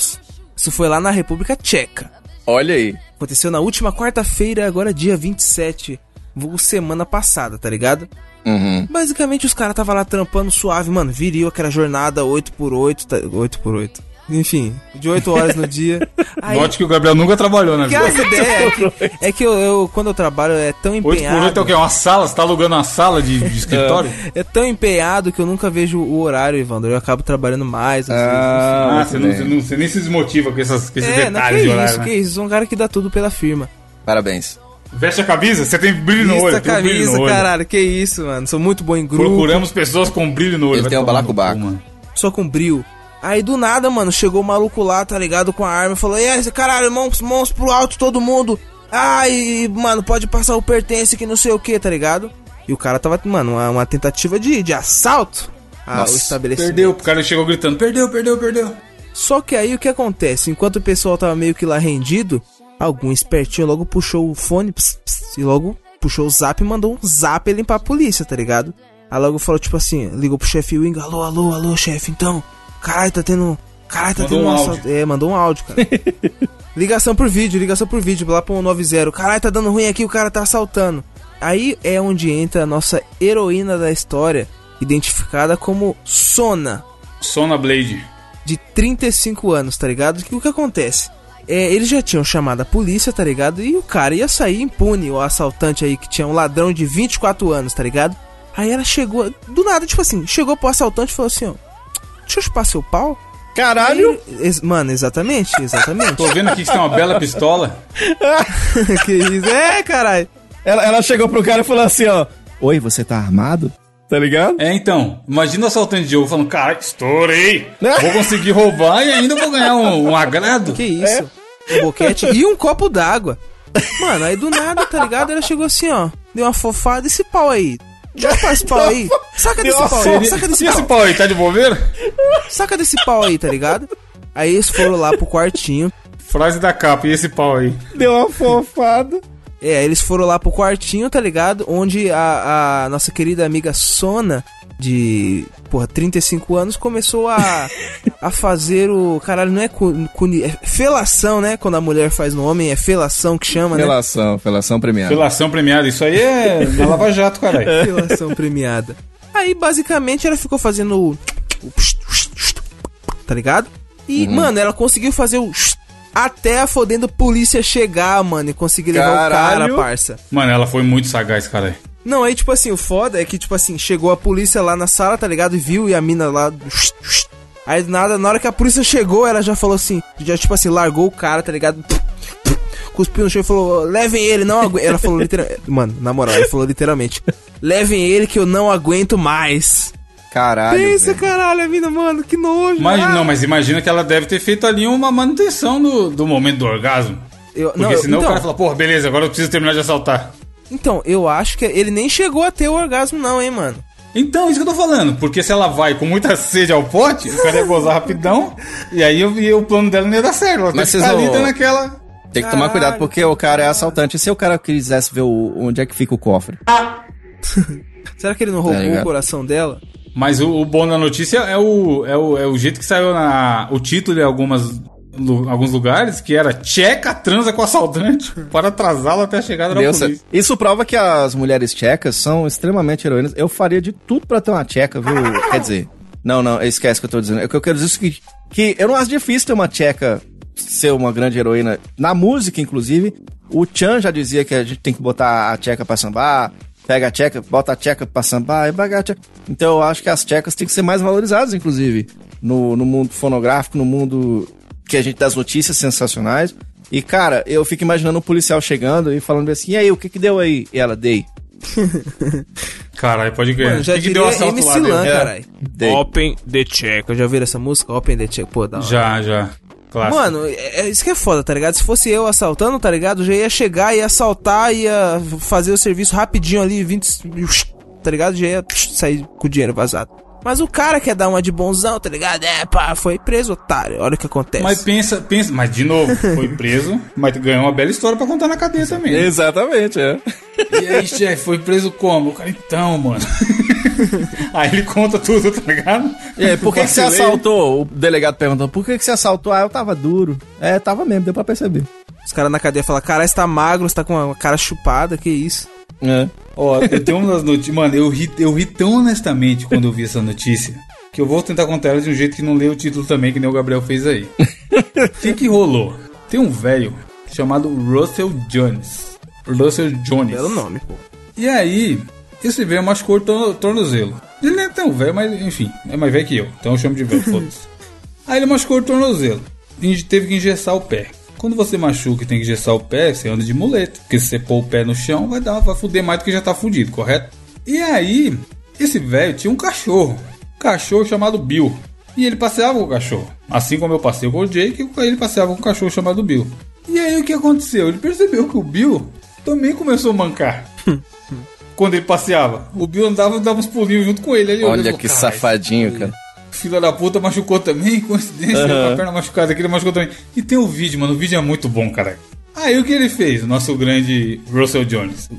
Isso foi lá na República Tcheca. Olha aí. Aconteceu na última quarta-feira, agora dia 27, vou semana passada, tá ligado? Uhum. Basicamente, os caras tava lá trampando suave, mano. Viril aquela jornada 8x8, tá, 8x8. Enfim, de 8 horas no dia. Aí, Note que o Gabriel nunca trabalhou na vida. Que ideia é que, é que eu, eu, quando eu trabalho, é tão empenhado. 8 por 8 é o quê? Uma sala? Você tá alugando uma sala de, de escritório? É, é, tão empenhado que eu nunca vejo o horário, Evandro. Eu acabo trabalhando mais. Às ah, vezes, ah, você, não, você, nem se desmotiva com, essas, com esses é, detalhes não, que de horário. Isso, né? que isso, um cara que dá tudo pela firma. Parabéns. Veste a camisa? Você tem brilho no olho. Veste a camisa, no caralho. Que isso, mano. Sou muito bom em grupo. Procuramos pessoas com brilho no olho. Ele tem um balacobaco. Só com brilho. Aí do nada, mano, chegou o maluco lá, tá ligado, com a arma e falou: E aí, caralho, mãos, mãos pro alto, todo mundo. Ai, mano, pode passar o pertence que não sei o que, tá ligado? E o cara tava, mano, uma, uma tentativa de, de assalto ao estabelecimento. Perdeu, o cara chegou gritando: Perdeu, perdeu, perdeu. Só que aí o que acontece? Enquanto o pessoal tava meio que lá rendido, Algum espertinho logo puxou o fone pss, pss, e logo puxou o zap e mandou um zap limpar a polícia, tá ligado? Aí logo falou, tipo assim, ligou pro chefe Wing, alô, alô, alô, chefe, então. Caralho, tá tendo. Caralho, tá mandou tendo um áudio. É, mandou um áudio, cara. ligação por vídeo, ligação por vídeo, lá pro 90. Caralho, tá dando ruim aqui, o cara tá assaltando. Aí é onde entra a nossa heroína da história, identificada como Sona. Sona Blade. De 35 anos, tá ligado? O que acontece? é, eles já tinham chamado a polícia, tá ligado? E o cara ia sair impune, o assaltante aí que tinha um ladrão de 24 anos, tá ligado? Aí ela chegou, do nada, tipo assim, chegou pro assaltante e falou assim, ó, deixa eu chupar seu pau. Caralho! Aí, mano, exatamente, exatamente. Tô vendo aqui que você tem uma bela pistola. que isso? É, caralho. Ela, ela chegou pro cara e falou assim, ó, Oi, você tá armado? Tá ligado? É, então. Imagina o assaltante de ouro falando, cara, estourei. Vou conseguir roubar e ainda vou ganhar um, um agrado. Que isso? É um boquete e um copo d'água. Mano, aí do nada, tá ligado? Ela chegou assim, ó. Deu uma fofada esse pau aí. Joga esse pau aí. Saca desse pau aí. Saca desse pau. esse pau aí, tá de bobeira? Saca desse pau aí, tá ligado? Aí eles foram lá pro quartinho. Frase da capa, e esse pau aí? Deu uma fofada. É, eles foram lá pro quartinho, tá ligado? Onde a, a nossa querida amiga Sona de, porra, 35 anos, começou a, a fazer o. Caralho, não é, cu, é felação, né? Quando a mulher faz no homem, é felação que chama, né? Felação, felação premiada. Felação premiada, isso aí é na Lava Jato, caralho. Felação premiada. Aí, basicamente, ela ficou fazendo o. Tá ligado? E, uhum. mano, ela conseguiu fazer o até a fodendo polícia chegar, mano, e conseguir levar Caralho. o cara, parça. Mano, ela foi muito sagaz, cara. Não, aí, tipo assim, o foda é que, tipo assim, chegou a polícia lá na sala, tá ligado? E viu, e a mina lá. Aí nada, na hora que a polícia chegou, ela já falou assim, já tipo assim, largou o cara, tá ligado? Cuspiu no chão e falou, levem ele, não aguento. Ela falou literalmente. Mano, na moral, ela falou literalmente. Levem ele que eu não aguento mais. Caralho. Pensa, caralho, a mina, mano, que nojo. Mas, ah. Não, mas imagina que ela deve ter feito ali uma manutenção do, do momento do orgasmo. Eu, Porque não, senão então, o cara fala, porra, beleza, agora eu preciso terminar de assaltar. Então, eu acho que ele nem chegou a ter o orgasmo, não, hein, mano. Então, isso que eu tô falando. Porque se ela vai com muita sede ao pote, o cara ia gozar rapidão. e aí eu, o plano dela não ia dar certo. Ela Mas tem que ficar ali naquela. Tem que tomar cuidado, porque o cara é assaltante. E se o cara quisesse ver o, onde é que fica o cofre? Será que ele não roubou tá o coração dela? Mas o, o, bom da notícia é o, é o, é o jeito que saiu na, o título em algumas, alguns lugares, que era Tcheca transa com assaltante para atrasá-lo até a chegada da polícia. Isso prova que as mulheres tchecas são extremamente heroínas. Eu faria de tudo para ter uma tcheca, viu? Quer dizer, não, não, esquece o que eu tô dizendo. É que eu quero dizer o seguinte, que eu não acho difícil ter uma tcheca ser uma grande heroína. Na música, inclusive, o Chan já dizia que a gente tem que botar a tcheca pra sambar, pega a tcheca, bota a tcheca pra sambar e paga a tcheca. Então eu acho que as tchecas têm que ser mais valorizadas, inclusive, no, no mundo fonográfico, no mundo que a gente das notícias sensacionais. E, cara, eu fico imaginando um policial chegando e falando assim, e aí, o que que deu aí? E ela, dei. Caralho, pode ganhar. Já que, que deu assalto MC lá Lan, caralho. Open the check. Já ouviram essa música? Open the check. Pô, da hora. Já, já. Clássico. Mano, é, é, isso que é foda, tá ligado? Se fosse eu assaltando, tá ligado? Já ia chegar, ia assaltar, ia fazer o serviço rapidinho ali, 20. Tá ligado? Já ia sair com o dinheiro vazado. Mas o cara quer dar uma de bonzão, tá ligado? É, pá, foi preso, otário. Olha o que acontece. Mas pensa, pensa, mas de novo, foi preso, mas ganhou uma bela história pra contar na cadeia também. Né? Exatamente, é. E aí, chefe, foi preso como? O cara, então, mano. aí ele conta tudo, tá ligado? E aí, por que, que você assaltou? O delegado perguntou, por que, que você assaltou? Ah, eu tava duro. É, tava mesmo, deu pra perceber. Os caras na cadeia falam, cara, você tá magro, você tá com a cara chupada, que isso? É. Ó, eu tenho umas notícias. Mano, eu ri, eu ri tão honestamente quando eu vi essa notícia que eu vou tentar contar ela de um jeito que não lê o título também, que nem o Gabriel fez aí. O que, que rolou? Tem um velho chamado Russell Jones. Russell Jones. Belo nome, pô. E aí, esse velho machucou o tornozelo. Ele não é tão velho, mas enfim, é mais velho que eu. Então eu chamo de velho, foda-se. Aí ele machucou o tornozelo. E teve que engessar o pé. Quando você machuca e tem que engessar o pé, você anda de muleta. Porque se você pôr o pé no chão, vai dar, vai fuder mais do que já tá fudido, correto? E aí, esse velho tinha um cachorro. Um cachorro chamado Bill. E ele passeava com o cachorro. Assim como eu passei com o Jake, ele passeava com um cachorro chamado Bill. E aí o que aconteceu? Ele percebeu que o Bill também começou a mancar. Quando ele passeava. O Bill andava e dava uns pulinhos junto com ele. Olha que safadinho, cara filha da puta machucou também, coincidência, uhum. com a perna machucada aqui, ele machucou também. E tem o vídeo, mano, o vídeo é muito bom, cara. Aí o que ele fez? O nosso grande Russell Jones.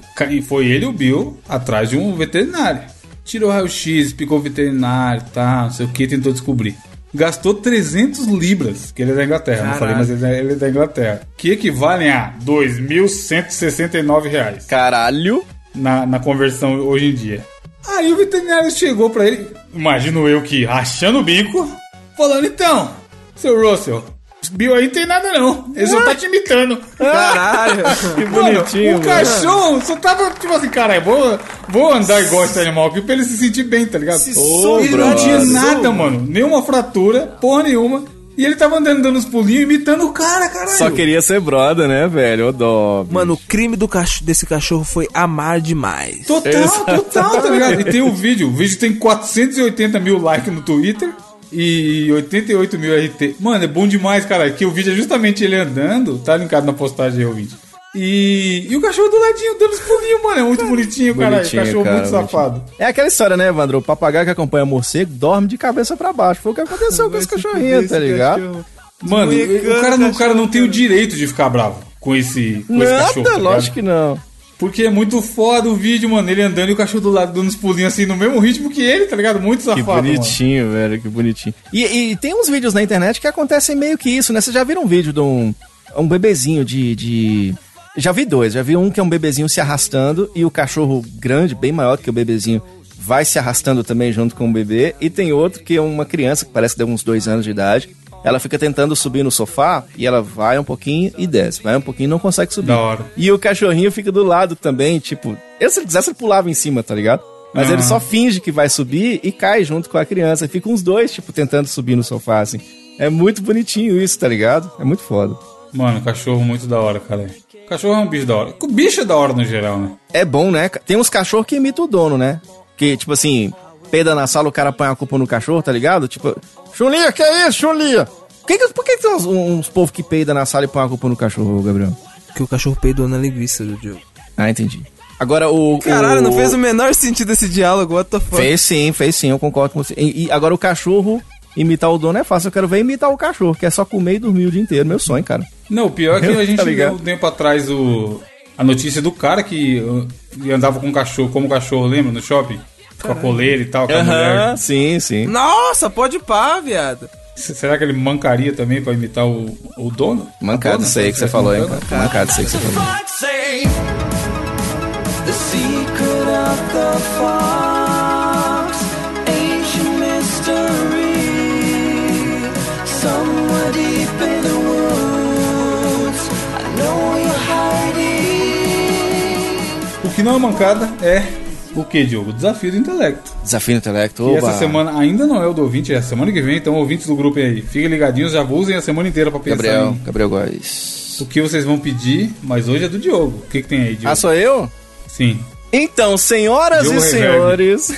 Foi ele o Bill atrás de um veterinário. Tirou raio-x, picou o veterinário, tá, não sei o que, tentou descobrir. Gastou 300 libras, que ele é da Inglaterra, Caraca. não falei, mas ele é, ele é da Inglaterra. Que equivalem a 2.169 reais. Caralho! Na, na conversão hoje em dia. Aí o veterinário chegou pra ele, imagino eu que rachando o bico, falando: então, seu Russell, Bill aí não tem nada não. Ele só tá te imitando. Caralho, que bonitinho. Mano, o cachorro só tava tipo assim, cara, vou, vou andar igual esse animal aqui pra ele se sentir bem, tá ligado? Se oh, ele não tinha nada, mano. Nenhuma fratura, porra nenhuma. E ele tava andando dando uns pulinhos, imitando o cara, caralho. Só queria ser brother, né, velho? Ô dó. Mano, o crime do cach desse cachorro foi amar demais. Total, total, tá ligado? E tem o um vídeo. O vídeo tem 480 mil likes no Twitter e 88 mil RT. Mano, é bom demais, cara. Que o vídeo é justamente ele andando. Tá linkado na postagem aí o vídeo. E, e o cachorro do ladinho dando os pulinhos, mano. É muito bonitinho, cara. Cachorro cara, muito safado. É aquela história, né, Evandro? O papagaio que acompanha o morcego dorme de cabeça para baixo. Foi o que aconteceu com esse cachorrinho, tá ligado? Cachorro. Mano, o cara, o cara não tem o direito de ficar bravo com esse, com Nada, esse cachorro. Tá lógico que não. Porque é muito foda o vídeo, mano. Ele andando e o cachorro do lado dando uns pulinhos assim no mesmo ritmo que ele, tá ligado? Muito safado. Que bonitinho, mano. velho, que bonitinho. E, e, tem uns vídeos na internet que acontecem meio que isso, né? Vocês já viram um vídeo de um, um bebezinho de, de já vi dois. Já vi um que é um bebezinho se arrastando e o cachorro grande, bem maior que o bebezinho, vai se arrastando também junto com o bebê. E tem outro que é uma criança que parece ter uns dois anos de idade. Ela fica tentando subir no sofá e ela vai um pouquinho e desce. Vai um pouquinho e não consegue subir. Da hora. E o cachorrinho fica do lado também, tipo... Eu, se ele quisesse, pulava em cima, tá ligado? Mas uhum. ele só finge que vai subir e cai junto com a criança. Ficam os dois, tipo, tentando subir no sofá, assim. É muito bonitinho isso, tá ligado? É muito foda. Mano, cachorro muito da hora, cara. Cachorro é um bicho da hora. O bicho é da hora no geral, né? É bom, né? Tem uns cachorros que imitam o dono, né? Que, tipo assim, peida na sala, o cara põe a culpa no cachorro, tá ligado? Tipo, Chulinha, que é isso, Chulinha? Por que, por que tem uns, uns povos que peida na sala e põe a culpa no cachorro, Gabriel? Porque o cachorro peidou na linguiça do Diogo. Ah, entendi. Agora o. Caralho, o... não fez o menor sentido esse diálogo, what the fuck? Fez sim, fez sim, eu concordo com você. E, e, agora o cachorro imitar o dono é fácil. Eu quero ver imitar o cachorro, que é só comer e dormir o dia inteiro. Meu sonho, cara. Não, o pior é que a gente tá viu um tempo atrás o, a notícia do cara que andava com um cachorro, como cachorro, lembra, no shopping? Com a coleira e tal, com a mulher. Sim, sim. Nossa, pode pá, viado. Será que ele mancaria também pra imitar o, o dono? Mancado, sei que você falou, hein, cara. Mancado, sei que você falou. The secret of the que não é mancada é o que, Diogo? Desafio do intelecto. Desafio do intelecto, E essa semana ainda não é o do ouvinte, é a semana que vem, então ouvintes do grupo aí, fiquem ligadinhos, já usem a semana inteira pra pensar Gabriel, em... Gabriel Góes. O que vocês vão pedir, mas hoje é do Diogo. O que, que tem aí, Diogo? Ah, sou eu? Sim. Então, senhoras Diogo e senhores,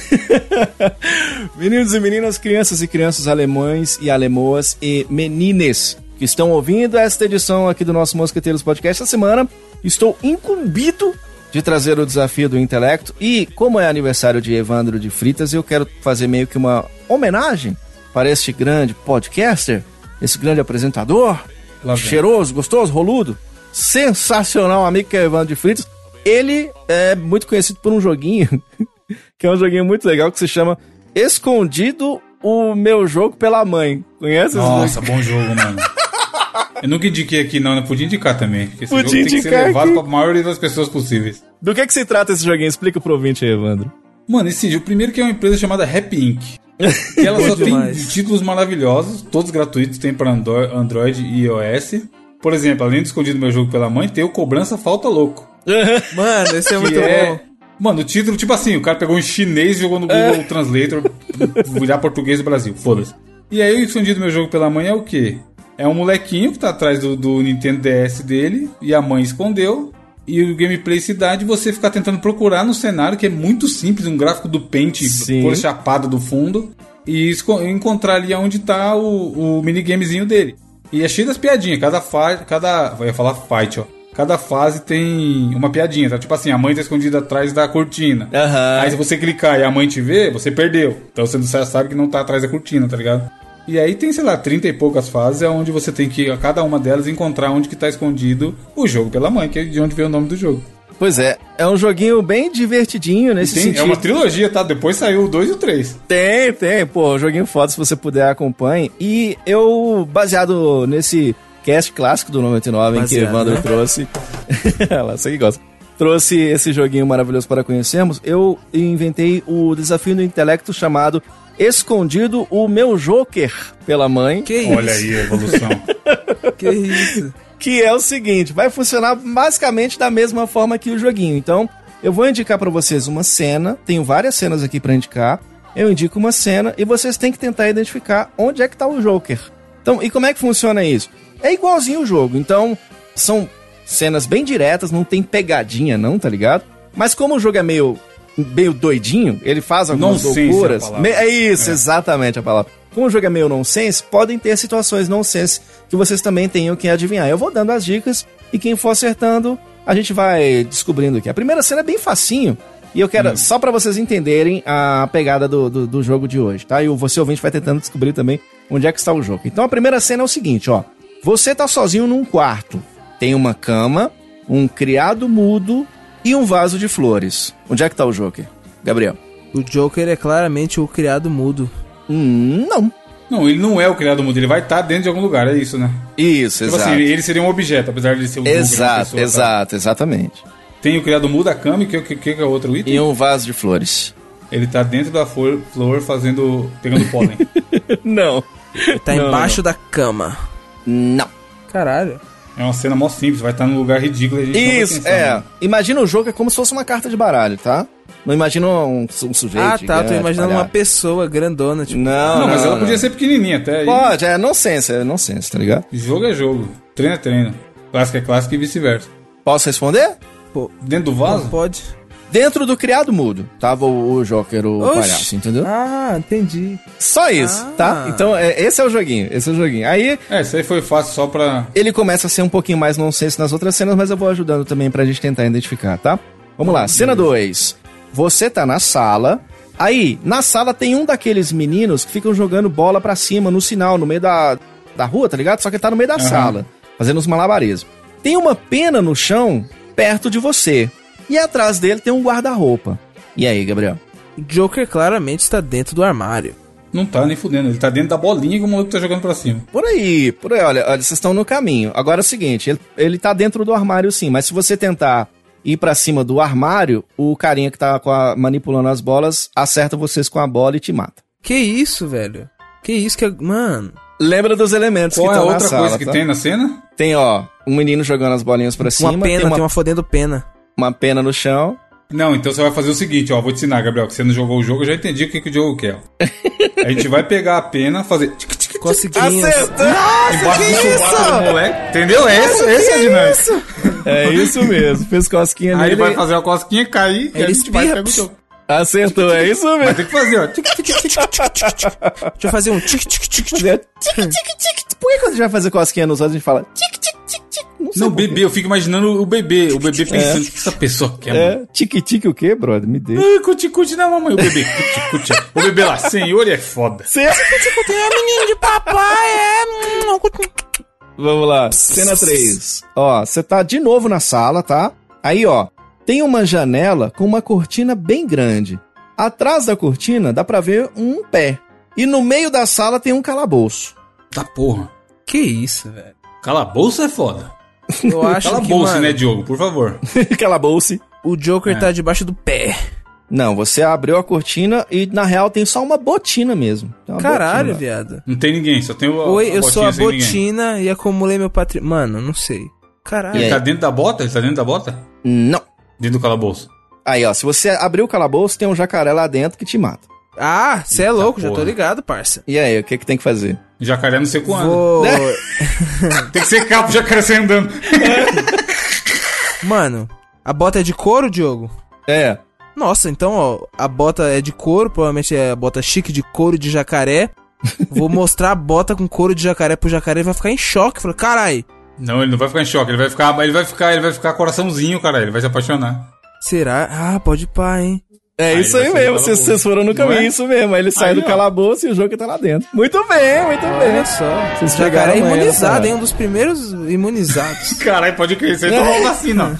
meninos e meninas, crianças e crianças alemães e alemoas e menines que estão ouvindo esta edição aqui do nosso Mosqueteiros Podcast essa semana, estou incumbido de trazer o desafio do intelecto. E como é aniversário de Evandro de Fritas, eu quero fazer meio que uma homenagem para este grande podcaster, esse grande apresentador, cheiroso, gostoso, roludo, sensacional amigo que é Evandro de Fritas. Ele é muito conhecido por um joguinho, que é um joguinho muito legal que se chama Escondido o Meu Jogo pela Mãe. Conhece Nossa, bom jogo, mano. Eu nunca indiquei aqui, não, né? Podia indicar também. Porque esse Podia jogo indicar tem que ser levado aqui. pra maioria das pessoas possíveis. Do que que se trata esse joguinho? Explica pro ouvinte aí, Evandro. Mano, esse jogo, primeiro que é uma empresa chamada Happy Inc. Que ela só tem títulos maravilhosos, todos gratuitos, tem para Android e iOS. Por exemplo, além do escondido meu jogo pela mãe, tem o Cobrança Falta Louco. Mano, esse é muito é... bom. Mano, o título, tipo assim, o cara pegou em chinês e jogou no Google é. Translator, virar português do Brasil, foda-se. E aí o escondido meu jogo pela mãe é o quê? É um molequinho que tá atrás do, do Nintendo DS dele e a mãe escondeu. E o gameplay se dá de você ficar tentando procurar no cenário, que é muito simples, um gráfico do Paint, cor chapada do fundo, e encontrar ali onde tá o, o minigamezinho dele. E é cheio das piadinhas, cada fase. Cada. Eu ia falar fight, ó. Cada fase tem uma piadinha, tá? Tipo assim, a mãe tá escondida atrás da cortina. Uhum. Aí se você clicar e a mãe te vê, você perdeu. Então você já sabe que não tá atrás da cortina, tá ligado? E aí tem, sei lá, 30 e poucas fases, é onde você tem que, a cada uma delas, encontrar onde que tá escondido o jogo pela mãe, que é de onde veio o nome do jogo. Pois é, é um joguinho bem divertidinho nesse tem, sentido. É uma trilogia, tá? Depois saiu o 2 e o 3. Tem, tem. Pô, joguinho foda, se você puder, acompanhe. E eu, baseado nesse cast clássico do 99, baseado, em que Evandro né? trouxe... Ela, você que gosta. Trouxe esse joguinho maravilhoso para conhecermos, eu inventei o desafio do intelecto chamado escondido o meu Joker pela mãe. Que isso? Olha aí a evolução. que isso? Que é o seguinte, vai funcionar basicamente da mesma forma que o joguinho. Então, eu vou indicar para vocês uma cena, tenho várias cenas aqui para indicar. Eu indico uma cena e vocês têm que tentar identificar onde é que tá o Joker. Então, e como é que funciona isso? É igualzinho o jogo. Então, são cenas bem diretas, não tem pegadinha não, tá ligado? Mas como o jogo é meio meio doidinho, ele faz algumas nonsense loucuras. É, é isso, é. exatamente a palavra. Como o jogo é meio nonsense, podem ter situações nonsense que vocês também tenham que adivinhar. Eu vou dando as dicas e quem for acertando, a gente vai descobrindo aqui. A primeira cena é bem facinho. E eu quero, hum. só para vocês entenderem a pegada do, do, do, jogo de hoje, tá? E você ouvinte vai tentando descobrir também onde é que está o jogo. Então a primeira cena é o seguinte, ó. Você tá sozinho num quarto. Tem uma cama, um criado mudo e um vaso de flores. Onde é que tá o Joker? Gabriel. O Joker é claramente o criado mudo. Hum, não. Não, ele não é o criado mudo, ele vai estar tá dentro de algum lugar, é isso, né? Isso, tipo exato. Assim, ele seria um objeto, apesar de ser um Exato, pessoa, exato, tá? exatamente. Tem o criado mudo, a cama, e o que, que, que é outro item? E um vaso de flores. Ele tá dentro da flor, flor fazendo. pegando pólen. não. Ele tá não, embaixo não. da cama. Não. Caralho. É uma cena mó simples, vai estar num lugar ridículo e a gente Isso, é. Né? Imagina o jogo é como se fosse uma carta de baralho, tá? Não imagina um, um sujeito. Ah, tá. Tô imaginando palhaço. uma pessoa grandona, tipo. Não, Não, mas não, ela não. podia ser pequenininha até aí. Pode, é nonsense, é nonsense, tá ligado? Jogo é jogo. Treino é treino. Clássico é clássico e vice-versa. Posso responder? Pô, Dentro do não vaso? pode. Dentro do criado mudo, tava o, o Joker, o Oxi. palhaço, entendeu? Ah, entendi. Só isso, Ah. tá? Então, é, esse é o joguinho, esse é o joguinho. Aí, É, isso aí foi fácil só pra. ele começa a ser um pouquinho mais nonsense nas outras cenas, mas eu vou ajudando também pra gente tentar identificar, tá? Vamos lá, cena 2. Você tá na sala. Aí, na sala tem um daqueles meninos que ficam jogando bola pra cima no sinal, no meio da, da rua, tá ligado? Só que tá no meio da sala, fazendo uns malabarismos. Tem uma pena no chão perto de você. E atrás dele tem um guarda-roupa. E aí, Gabriel? Joker claramente está dentro do armário. Não tá nem fudendo. Ele tá dentro da bolinha que o maluco tá jogando pra cima. Por aí, por aí, olha, olha, vocês estão no caminho. Agora é o seguinte, ele, ele tá dentro do armário sim, mas se você tentar ir pra cima do armário, o carinha que tá com a- manipulando as bolas acerta vocês com a bola e te mata. Que isso, velho? Que isso que é. Mano. Lembra dos elementos Qual que é estão na outra sala, coisa que tá? tem na cena? Tem, ó, um menino jogando as bolinhas pra cima, uma pena, tem uma, tem uma fodendo pena. Uma pena no chão. Não, então você vai fazer o seguinte, ó. Vou te ensinar, Gabriel, que você não jogou o jogo, eu já entendi o que, que o jogo quer. ó. A gente vai pegar a pena, fazer. Conseguinhos. Acertou! Embaixo do sovaco do moleque. Entendeu? Essa, essa é a dinâmica. É isso mesmo, fez cosquinha Aí ele nele. vai fazer a cosquinha cair e a Ele gente vai pegar o jogo. Acertou, é isso Vai mesmo. ter que fazer, ó. Deixa eu fazer um tic tic tic. Por que quando a gente vai fazer cosquinha nos outros, a gente fala tic, tic, tic, tic? Não sei Não, bebê, eu fico imaginando o bebê. O bebê pensando, o que essa pessoa quer, mano? É, tique-tique o quê, brother? Me deixa. Ah, Cuti-cuti da mamãe, o bebê. Cuti-cuti. O bebê lá, senhor, é foda. É menino de papai, é. Vamos lá, cena 3. Ó, você tá de novo na sala, tá? Aí, ó, tem uma janela com uma cortina bem grande. Atrás da cortina dá pra ver um pé. E no meio da sala tem um calabouço. Tá porra. Que isso, velho? Calabouço é foda. Eu acho que, Calabouço, mano, né, Diogo? Por favor. calabouço. o Joker tá debaixo do pé. Não, você abriu a cortina e na real tem só uma botina mesmo. Uma Caralho, botina viado. Não tem ninguém, só tem o. Oi, eu sou a botinha sem ninguém. botina e acumulei meu patrimônio. Mano, não sei. Caralho. Ele tá dentro da bota? Ele tá dentro da bota? Não. Dentro do calabouço. Aí, ó, se você abrir o calabouço, tem um jacaré lá dentro que te mata. Ah, você é louco, já tô porra. ligado, parça. E aí, o que que tem que fazer? Jacaré não sei quando. Vou... Tem que ser capo, jacaré sai andando. Mano, a bota é de couro, Diogo? É. Nossa, então, ó, a bota é de couro, provavelmente é a bota chique de couro de jacaré. Vou mostrar a bota com couro de jacaré pro jacaré e vai ficar em choque. Falei, carai, Não, ele não vai ficar em choque, ele vai ficar. Ele vai ficar, ele vai ficar coraçãozinho, cara. Ele vai se apaixonar. será? Ah, pode pá, hein? É Aí isso aí mesmo, vocês, vocês foram no Não caminho, é? isso mesmo. Aí ele sai Aí, do ó. calabouço e o jogo tá lá dentro. Muito bem, muito Olha bem. só. Vocês jacaré é imunizado, hein? Um dos primeiros imunizados. Caralho, pode crer, você tomou uma vacina.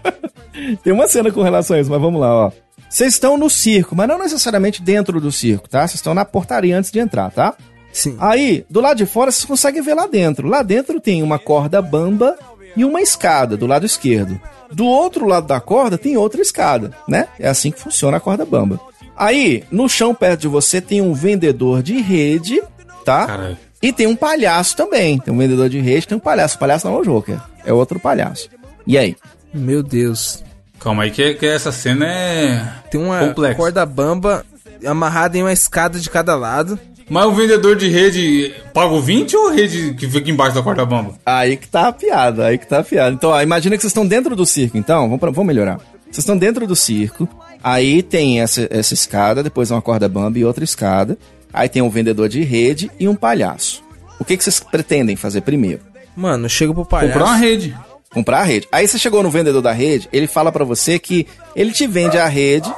Tem uma cena com relação a isso, mas vamos lá, ó. Vocês estão no circo, mas não necessariamente dentro do circo, tá? Vocês estão na portaria antes de entrar, tá? Sim. Aí, do lado de fora, vocês conseguem ver lá dentro. Lá dentro tem uma corda bamba e uma escada do lado esquerdo. Do outro lado da corda tem outra escada, né? É assim que funciona a corda bamba. Aí, no chão perto de você tem um vendedor de rede, tá? Caralho. E tem um palhaço também. Tem um vendedor de rede, tem um palhaço. O palhaço não é o Joker, é outro palhaço. E aí? Meu Deus. Calma aí, que, que essa cena é. Tem uma Complexo. corda bamba amarrada em uma escada de cada lado. Mas o vendedor de rede paga o 20 ou a rede que fica embaixo da corda bamba? Aí que tá a piada, aí que tá a piada. Então, ó, imagina que vocês estão dentro do circo, então, vamos, pra- vamos melhorar. Vocês estão dentro do circo, aí tem essa, essa escada, depois uma corda bamba e outra escada. Aí tem um vendedor de rede e um palhaço. O que, que vocês pretendem fazer primeiro? Mano, chega pro palhaço. Comprar uma rede. Comprar a rede. Aí você chegou no vendedor da rede, ele fala pra você que ele te vende a rede,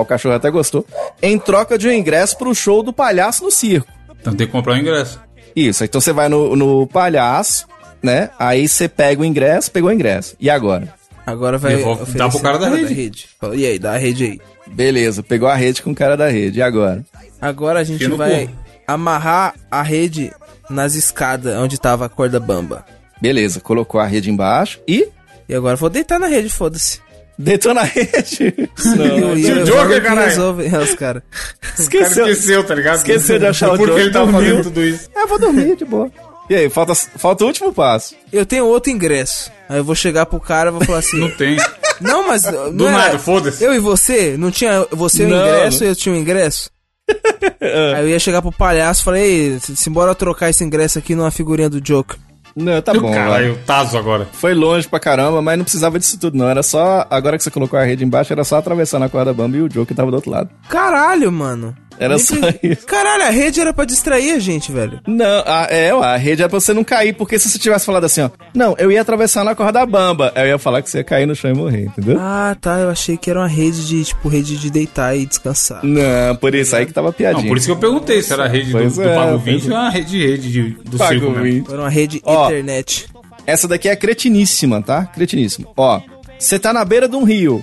o cachorro até gostou, em troca de um ingresso pro show do palhaço no circo. Então tem que comprar o ingresso. Isso, então você vai no, no palhaço, né? Aí você pega o ingresso, pegou o ingresso. E agora? Agora vai. Eu vou oferecer dar pro cara da rede. Fala, E aí, dá a rede aí. Beleza, pegou a rede com o cara da rede. E agora? Agora a gente vai amarrar a rede nas escadas onde tava a corda bamba. Beleza, colocou a rede embaixo e E agora eu vou deitar na rede, foda-se. Deitou na rede. Não, E eu Joker, caralho. resolve. É, os caras. O cara esqueceu. esqueceu, tá ligado? Esqueceu de achar o Porque Joker, ele tava dormiu. fazendo tudo isso. Ah, vou dormir de boa. E aí, falta, falta o último passo. Eu tenho outro ingresso. Aí eu vou chegar pro cara e vou falar assim: Não tem. Não, mas. Do não nada, foda-se. Eu e você, não tinha você o ingresso e eu tinha o ingresso? Aí eu ia chegar pro palhaço e falei, "Ei, se se embora trocar esse ingresso aqui numa figurinha do Joker. Não, tá E o bom. vai. Caralho, o Tazo agora. Foi longe pra caramba, mas não precisava disso tudo, não. Era só. Agora que você colocou a rede embaixo, era só atravessar na corda bamba e o Joker tava do outro lado. Caralho, mano. Era só isso. Caralho, a rede era pra distrair a gente, velho. Não, a, é, a rede era pra você não cair, porque se você tivesse falado assim, ó, não, eu ia atravessar na corda bamba, eu ia falar que você ia cair no chão e morrer, entendeu? Ah, tá. Eu achei que era uma rede de, tipo, rede de deitar e descansar. Não, por isso aí que tava piadinha. Não, por isso que eu perguntei se era a rede do, Pois do é, Pago pois 20 ou uma rede de rede de, do Pago circo mesmo. 20. Era uma rede Ó. internet. Essa daqui é cretiníssima, tá? Cretiníssima. Ó, você tá na beira de um rio.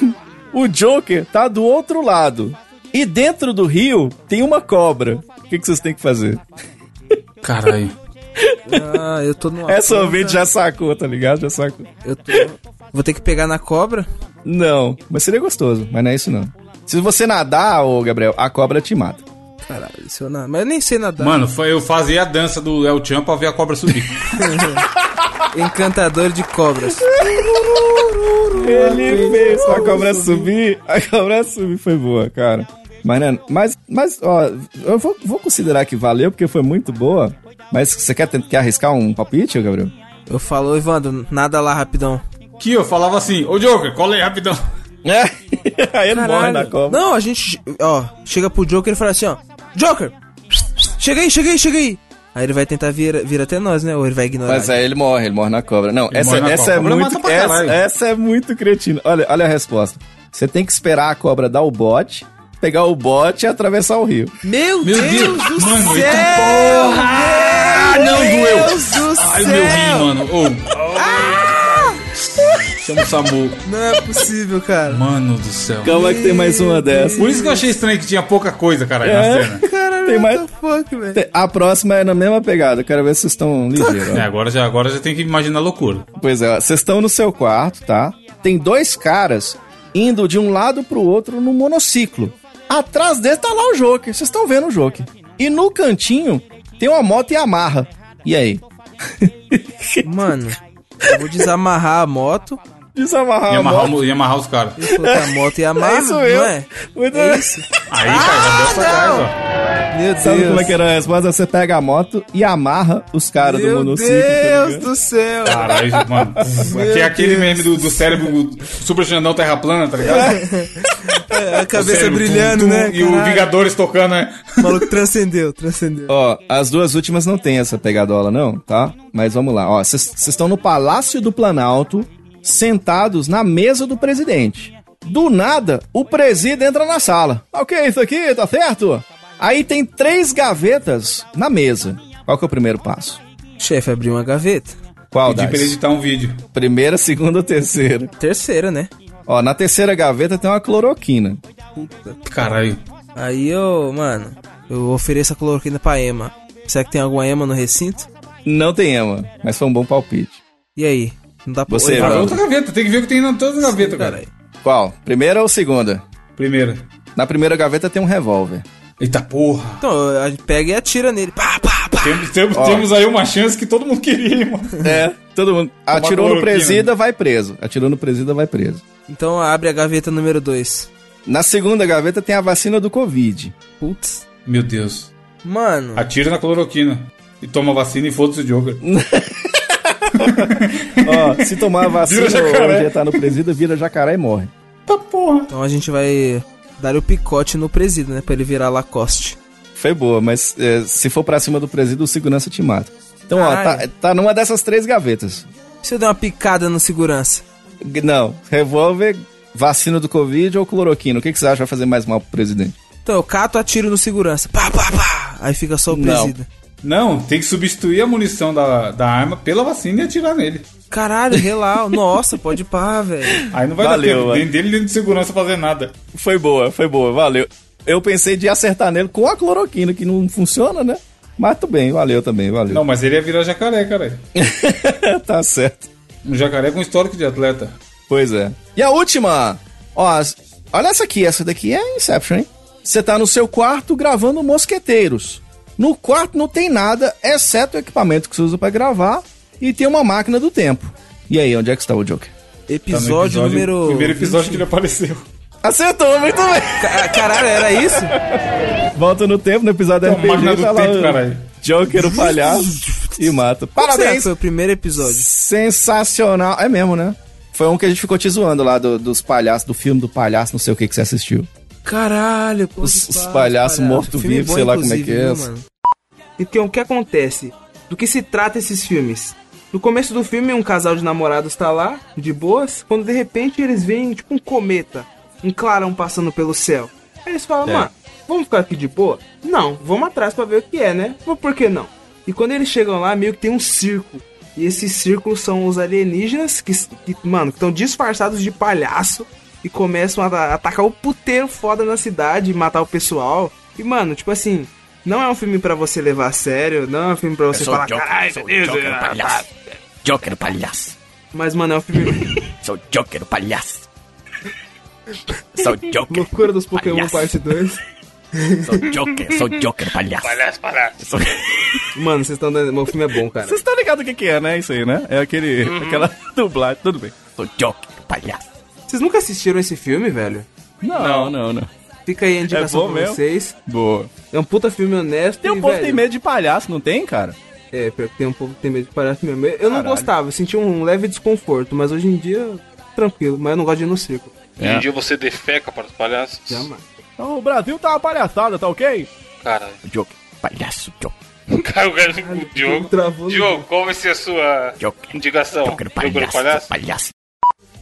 o Joker tá do outro lado. E dentro do rio tem uma cobra. O que, que vocês têm que fazer? Caralho. Ah, eu tô numa. Essa ouvinte já sacou, tá ligado? Já sacou. Eu tô. Vou ter que pegar na cobra? Não, mas seria gostoso, mas não é isso não. Se você nadar, ô Gabriel, a cobra te mata. Caralho, isso eu não. Mas eu nem sei nadar. Mano, foi, eu fazia a dança do El Chan pra ver a cobra subir. Encantador de cobras. Ele fez a cobra subir, a cobra subir foi boa, cara. Mas, né, mas, mas ó, eu vou, vou considerar que valeu, porque foi muito boa. Mas você quer, quer arriscar um palpite, ô Gabriel? Eu falo, Evandro, nada lá rapidão. que eu falava assim, ô Joker, cola aí rapidão. É, aí ele morre na cobra. Não, a gente, ó, chega pro Joker e fala assim, ó. Joker! Chega aí, chega aí, chega aí! Aí ele vai tentar vir, vir até nós, né? Ou ele vai ignorar. Mas aí ele morre, ele morre na cobra. Não, essa, essa é cobra. A cobra muito. Essa, essa é muito cretina. Olha, olha a resposta. Você tem que esperar a cobra dar o bote, pegar o bote e atravessar o rio. Meu, Meu Deus, Deus, do mano, céu! eita porra! Ah, não, doeu! Deus do Ai, céu! meu rim, mano. Ô. Chama o Samu. Não é possível, cara. Mano do céu. Calma que tem mais uma dessa. Por isso que eu achei estranho que tinha pouca coisa, caralho, na É. cena. Caralho, Tem mais- fuck, velho? A próxima é na mesma pegada. Quero ver se vocês estão ligeiros. É, agora já, agora já tem que imaginar loucura. Pois é, ó, vocês estão no seu quarto, tá? Tem dois caras indo de um lado pro outro no monociclo. Atrás dele tá lá o Joker. Vocês estão vendo o Joker. E no cantinho tem uma moto Yamaha. E aí? Mano, eu vou desamarrar a moto Desamarrar Ia a amarrar, moto. o- ia amarrar os caras. colocar a moto e amarrar, É isso não mesmo. é? Muito É isso. Aí, cara, já deu pra trás, ó. Meu Deus. Sabe como é que era a resposta? Você pega a moto e amarra os caras do Meu monociclo. tá Deus do céu. Caralho, mano. Aqui é aquele meme do, do cérebro Super Xandão Terra Plana, tá ligado? É, a O cabeça cérebro, brilhando, tum, tum, né? E o Caralho. Vingadores tocando, né? O maluco transcendeu, transcendeu. Ó, as duas últimas não tem essa pegadola, não, tá? Mas vamos lá. Ó, vocês estão no Palácio do Planalto, sentados na mesa do presidente. Do nada, o presídio entra na sala. Ok, isso aqui, tá certo? Aí tem três gavetas na mesa. Qual que é o primeiro passo? Chefe, abriu uma gaveta. Qual Pedi pra ele das? editar um vídeo. Primeira, segunda ou terceira? Terceira, né? Ó, na terceira gaveta tem uma cloroquina. Caralho. Aí eu, mano, eu ofereço a cloroquina pra Ema. Será que tem alguma Ema no recinto? Não tem ema, mas foi um bom palpite. E aí? Não dá pra Você, outra gaveta, tem que ver o que tem em todas as gavetas, cara. Caralho. Qual? Primeira ou segunda? Primeira. Na primeira gaveta tem um revólver. Eita porra. Então, a gente pega e atira nele. Pá, pá, pá. Temos, temos, temos aí uma chance que todo mundo queria, hein, mano. É, todo mundo. Atirou no cloroquina. presida, vai preso. Atirou no presida, vai preso. Então abre a gaveta número 2. Na segunda gaveta tem a vacina do Covid. Putz. Meu Deus. Mano, Atira na cloroquina. E toma vacina e foda-se o Joker. Ó, se tomar a vacina ou já tá no presida, vira jacaré e morre. Tá porra. então a gente vai dar o picote no presídio, né? Pra ele virar Lacoste. Foi boa, mas é, se for pra cima do presídio, o segurança te mata. Então, ó, tá, Caralho. tá numa dessas três gavetas. Se eu der uma picada no segurança? Não, revólver, vacina do Covid ou cloroquina. O que, que você acha que vai fazer mais mal pro presidente? Então eu cato, atiro no segurança. Pá, pá, pá. Aí fica só o presídio. Não, tem que substituir a munição da, da arma pela vacina e atirar nele. Caralho, relau. Nossa, pode pá, velho. Aí não vai Valeu, dar tempo nem dele nem de segurança fazer nada. Foi boa, foi boa, valeu. Eu pensei de acertar nele com a cloroquina, que não funciona, né? Mas tudo bem, valeu também, valeu. Não, mas ele ia virar jacaré, cara. tá certo. Um jacaré com histórico de atleta. Pois é. E a última? Ó, olha essa aqui, essa daqui é Inception, hein? Você tá no seu quarto gravando Mosqueteiros. No quarto não tem nada, exceto o equipamento que você usa pra gravar e tem uma máquina do tempo. E aí, onde é que está o Joker? Episódio, tá número. Primeiro episódio 20. que ele apareceu. Acertou, muito bem. Caralho, era isso? Volta no tempo, no episódio da RPG, tá lá tempo, caralho. Joker, o palhaço, e mata. Parabéns! Foi o primeiro episódio. Sensacional. É mesmo, né? Foi um que a gente ficou te zoando lá do, dos palhaços, do filme do palhaço, não sei o que que você assistiu. Caralho, pô. Os, os palhaços mortos-vivos, sei lá como é que é. Mano. Então, o que acontece? Do que se trata esses filmes? No começo do filme, um casal de namorados tá lá, de boas, quando de repente eles veem, tipo, um cometa, um clarão passando pelo céu. Aí eles falam, é. mano, vamos ficar aqui de boa? Não, vamos atrás para ver o que é, né? Mas por que não? E quando eles chegam lá, meio que tem um circo. E esses círculos são os alienígenas que, que mano, estão disfarçados de palhaço e começam a atacar o puteiro foda na cidade e matar o pessoal. E, mano, tipo assim, não é um filme para você levar a sério, não é um filme para você falar, caralho, sou Deus, Joker, Deus, palhaço. Joker, palhaço. Mas, mano, é um filme. sou Joker, palhaço. Sou Joker. Loucura dos Pokémon palhaço. parte 2. Sou Joker, sou Joker, palhaço. Palhaço, palhaço. Sou... Mano, vocês estão dando. Meu filme é bom, cara. Vocês estão ligados o que, que é, né? Isso aí, né? É aquele. Uhum. aquela dublagem, tudo bem. Sou Joker, palhaço. Vocês nunca assistiram esse filme, velho? Não, não, não. Fica aí a indicação é pra mesmo? vocês. Boa. É um puta filme honesto. Tem um e, povo que tem medo de palhaço, não tem, cara? É, tem um povo que tem medo de palhaço mesmo. Eu Caralho. não gostava, eu sentia um leve desconforto, mas hoje em dia, tranquilo. Mas eu não gosto de ir no circo. É. Hoje em dia você defeca para os palhaços? Jamais. Então, o Brasil tá uma palhaçada, tá ok? Caralho. Joke. Palhaço, Joke. Cara, o cara, o Diogo. Diogo, qual vai ser a sua Joker. indicação? Joker, palhaço, palhaço? palhaço.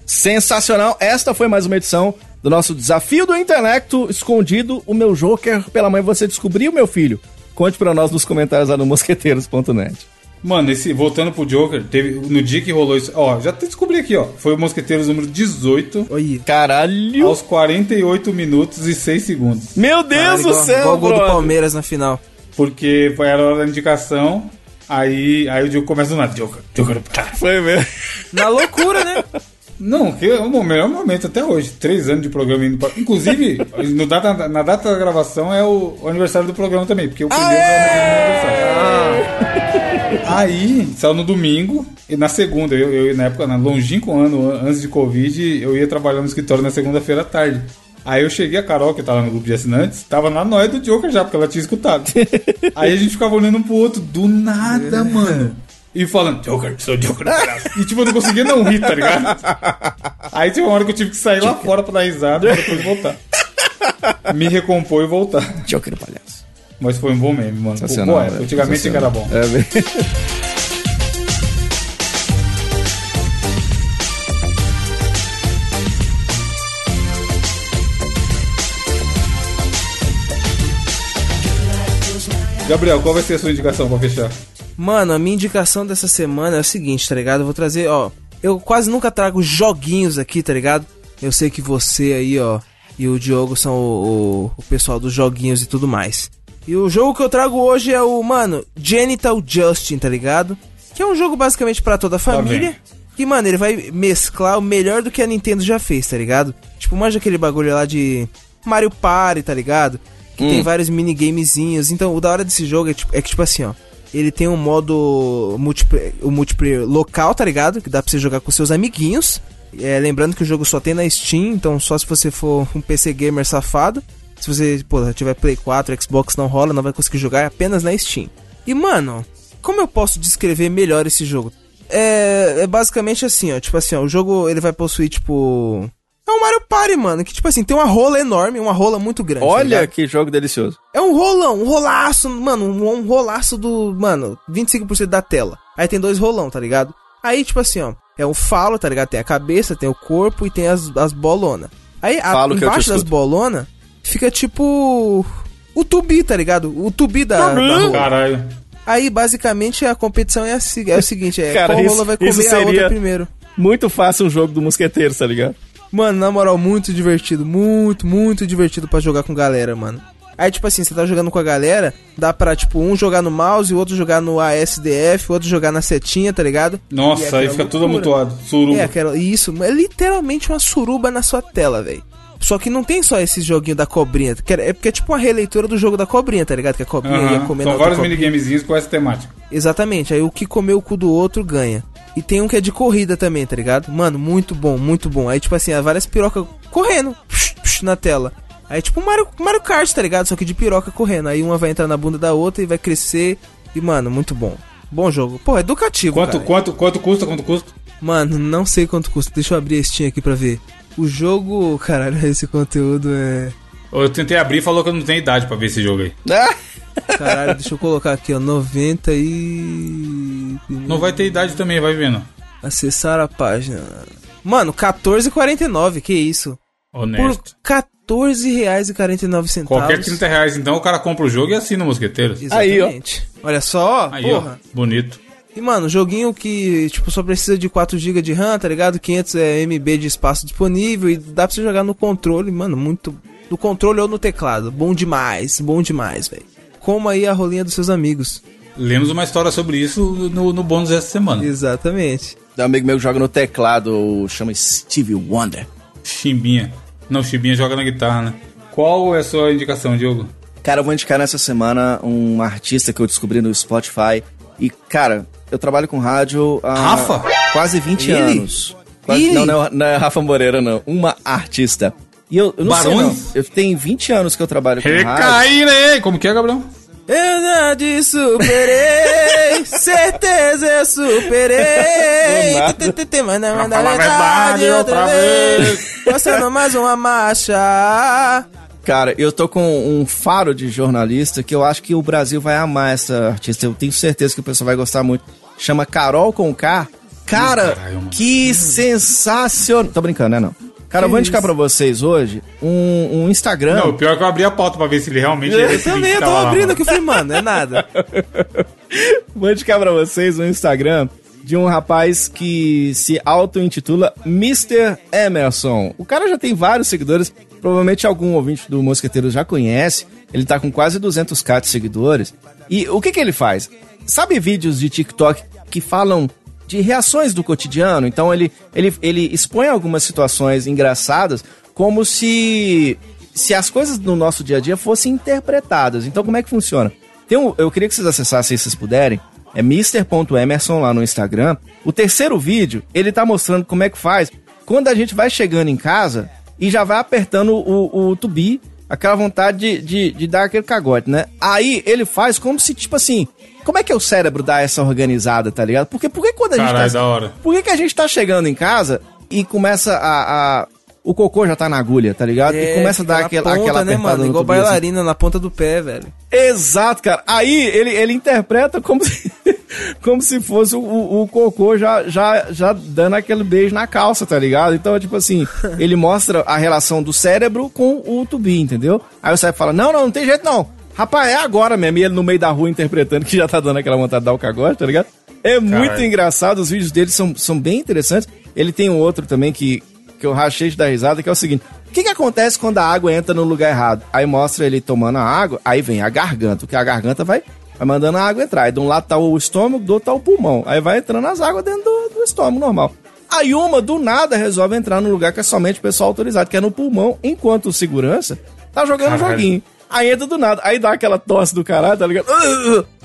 Sensacional. Esta foi mais uma edição do nosso Desafio do Intelecto Escondido. O meu Joker pela mãe você descobriu, meu filho? Conte para nós nos comentários lá no mosqueteiros.net. Mano, esse, voltando pro Joker, teve, no dia que rolou isso. Ó, já descobri aqui, ó. Foi o Mosqueteiros número 18. Oi. Caralho. Aos 48 minutos e 6 segundos. Meu Deus Caralho, do igual, céu, igual o gol do Palmeiras na final. Porque foi a hora da indicação. Aí, aí o Diogo começa do nada. Joker, Joker. Foi mesmo. Na loucura, né? Não, que é o melhor momento até hoje. Três anos de programa indo pra... Inclusive, no data, na data da gravação é o, o aniversário do programa também, porque o primeiro é o aniversário. Ah. Aí, saiu no domingo, e na segunda, eu, eu na época, na longínquo ano antes de Covid, eu ia trabalhar no escritório na segunda-feira à tarde. Aí eu cheguei, a Carol, que tava no grupo de assinantes, tava na noia do Joker já, porque ela tinha escutado. Aí a gente ficava olhando um pro outro, do nada, mano e falando, Joker, sou Joker. e tipo, eu não conseguia não rir, tá ligado? Aí tinha uma hora que eu tive que sair Joker. lá fora pra dar risada e depois voltar. Me recompor e voltar. Joker palhaço. Mas foi um bom meme, mano. Pô, é, antigamente era bom. É, Gabriel, qual vai ser a sua indicação pra fechar? Mano, a minha indicação dessa semana é o seguinte, tá ligado? Eu vou trazer, ó. Eu quase nunca trago joguinhos aqui, tá ligado? Eu sei que você aí, ó, e o Diogo são o, o, o pessoal dos joguinhos e tudo mais. E o jogo que eu trago hoje é o, mano, Genital Justin, tá ligado? Que é um jogo basicamente para toda a família. Tá que, mano, ele vai mesclar o melhor do que a Nintendo já fez, tá ligado? Tipo, manja aquele bagulho lá de Mario Party, tá ligado? Que hum. tem vários minigamezinhos. Então, o da hora desse jogo é, tipo, é que, tipo assim, ó ele tem um modo multiplayer, o multiplayer local, tá ligado? Que dá pra você jogar com seus amiguinhos. É, lembrando que o jogo só tem na Steam, então só se você for um PC gamer safado. Se você pô, tiver Play 4, Xbox não rola, não vai conseguir jogar é apenas na Steam. E mano, como eu posso descrever melhor esse jogo? É, é basicamente assim, ó, tipo assim, ó, o jogo ele vai possuir tipo é um Mario Party, mano, que tipo assim, tem uma rola enorme, uma rola muito grande. Tá Olha tá que jogo delicioso. É um rolão, um rolaço, mano, um, um rolaço do, mano, 25% da tela. Aí tem dois rolão, tá ligado? Aí, tipo assim, ó, é um falo, tá ligado? Tem a cabeça, tem o corpo e tem as, as bolonas. Aí, a, embaixo das bolonas, fica tipo... O tubi, tá ligado? O tubi da, da rola. Caralho. Aí, basicamente, a competição é, a, é o seguinte, é Cara, qual isso, rola vai comer a outra primeiro. Muito fácil um jogo do mosqueteiro, tá ligado? Mano, na moral, muito divertido. Muito, muito divertido para jogar com galera, mano. Aí, tipo assim, você tá jogando com a galera, dá pra, tipo, um jogar no mouse, o outro jogar no ASDF, o outro jogar na setinha, tá ligado? Nossa, aí fica loucura. tudo amontoado. Suruba. É, aquela, isso, é literalmente uma suruba na sua tela, velho. Só que não tem só esse joguinho da cobrinha. É porque é tipo uma releitura do jogo da cobrinha, tá ligado? Que a cobrinha uhum. ia comer São vários minigamezinhos com essa temática. Exatamente. Aí o que comeu o cu do outro ganha. E tem um que é de corrida também, tá ligado? Mano, muito bom, muito bom. Aí, tipo assim, há várias pirocas correndo psh, psh, na tela. Aí, tipo Mario, Mario Kart, tá ligado? Só que de piroca correndo. Aí uma vai entrar na bunda da outra e vai crescer. E, mano, muito bom. Bom jogo. Pô, educativo, Quanto, cara. quanto, quanto custa? Quanto custa? Mano, não sei quanto custa. Deixa eu abrir a Steam aqui pra ver. O jogo, caralho, esse conteúdo é. Eu tentei abrir e falou que eu não tenho idade pra ver esse jogo aí. Caralho, deixa eu colocar aqui, ó. 90 e. Não vai ter idade também, vai vendo. Acessar a página. Mano, 14,49, que isso? Honesto. Por R$14,49. Qualquer 30 reais, então, o cara compra o jogo e assina o Mosqueteiros. Exatamente. Olha só, Aí, porra. ó. Bonito. E, mano, joguinho que, tipo, só precisa de 4GB de RAM, tá ligado? 500 é MB de espaço disponível e dá pra você jogar no controle, mano, muito... No controle ou no teclado. Bom demais, bom demais, velho. Como aí a rolinha dos seus amigos. Lemos uma história sobre isso no, no bônus essa semana. Exatamente. Um amigo meu que joga no teclado, chama Steve Wonder. Chimbinha. Não, Chimbinha joga na guitarra, né? Qual é a sua indicação, Diogo? Cara, eu vou indicar nessa semana um artista que eu descobri no Spotify. E, cara, eu trabalho com rádio há Rafa? quase 20 Ele? anos. Quase- Ele? não, não, é- não é Rafa Moreira, não. Uma artista. E eu, eu não sei, Barões? não. Eu tenho 20 anos que eu trabalho com rádio. Recairei! Como que é, Gabriel? Eu já te superei, certeza eu superei. Do nada. Tê, tê, tê, Mas não Pra é da falar a verdade outra vez. Passando mais uma marcha. Cara, eu tô com um faro de jornalista que eu acho que o Brasil vai amar essa artista. Eu tenho certeza que o pessoal vai gostar muito. Chama Carol com K. Cara, Caralho, que sensacional. Tô brincando, né? Não. Cara, eu vou indicar pra vocês hoje um, um Instagram. Não, o pior é que eu abri a pauta pra ver se ele realmente Eu também, que eu tô tava lá, abrindo aqui, eu falei, mano, é nada. Vou indicar pra vocês um Instagram de um rapaz que se auto-intitula Mr. Emerson. O cara já tem vários seguidores, provavelmente algum ouvinte do Mosqueteiro já conhece. Ele tá com quase 200k de seguidores. E o que que ele faz? Sabe vídeos de TikTok que falam de reações do cotidiano? Então ele, ele, ele expõe algumas situações engraçadas como se se as coisas no nosso dia a dia fossem interpretadas. Então como é que funciona? Tem um, eu queria que vocês acessassem, se vocês puderem. É Mr.Emerson lá no Instagram. O terceiro vídeo, ele tá mostrando como é que faz quando a gente vai chegando em casa e já vai apertando o, o tubi, aquela vontade de, de, de dar aquele cagote, né? Aí ele faz como se, tipo assim, como é que é o cérebro dá essa organizada, tá ligado? Porque, por que quando a gente Caralho, tá, da hora. por que, que a gente tá chegando em casa e começa a. a- o cocô já tá na agulha, tá ligado? e começa a dar É, aquela, ponta, aquela né, mano? no Igual assim. bailarina na ponta do pé, velho. Exato, cara. Aí ele, ele interpreta como se, como se fosse o, o cocô já, já, já dando aquele beijo na calça, tá ligado? Então, tipo assim, ele mostra a relação do cérebro com o tubi, entendeu? Aí o cérebro fala: não, não, não tem jeito não. Rapaz, é agora mesmo. E ele no meio da rua interpretando que já tá dando aquela vontade de dar o cagote, tá ligado? É muito Caralho. engraçado, os vídeos dele são, são bem interessantes. Ele tem um outro também que, que eu rachei de dar risada, que é o seguinte: o que, que acontece quando a água entra no lugar errado? Aí mostra ele tomando a água, aí vem a garganta, porque a garganta vai, vai mandando a água entrar. Aí de um lado tá o estômago, do outro tá o pulmão. Aí vai entrando as águas dentro do, do estômago normal. Aí uma, do nada, resolve entrar no lugar que é somente o pessoal autorizado, que é no pulmão, enquanto o segurança tá jogando Caralho. joguinho. Aí entra do nada, aí dá aquela tosse do caralho, tá ligado?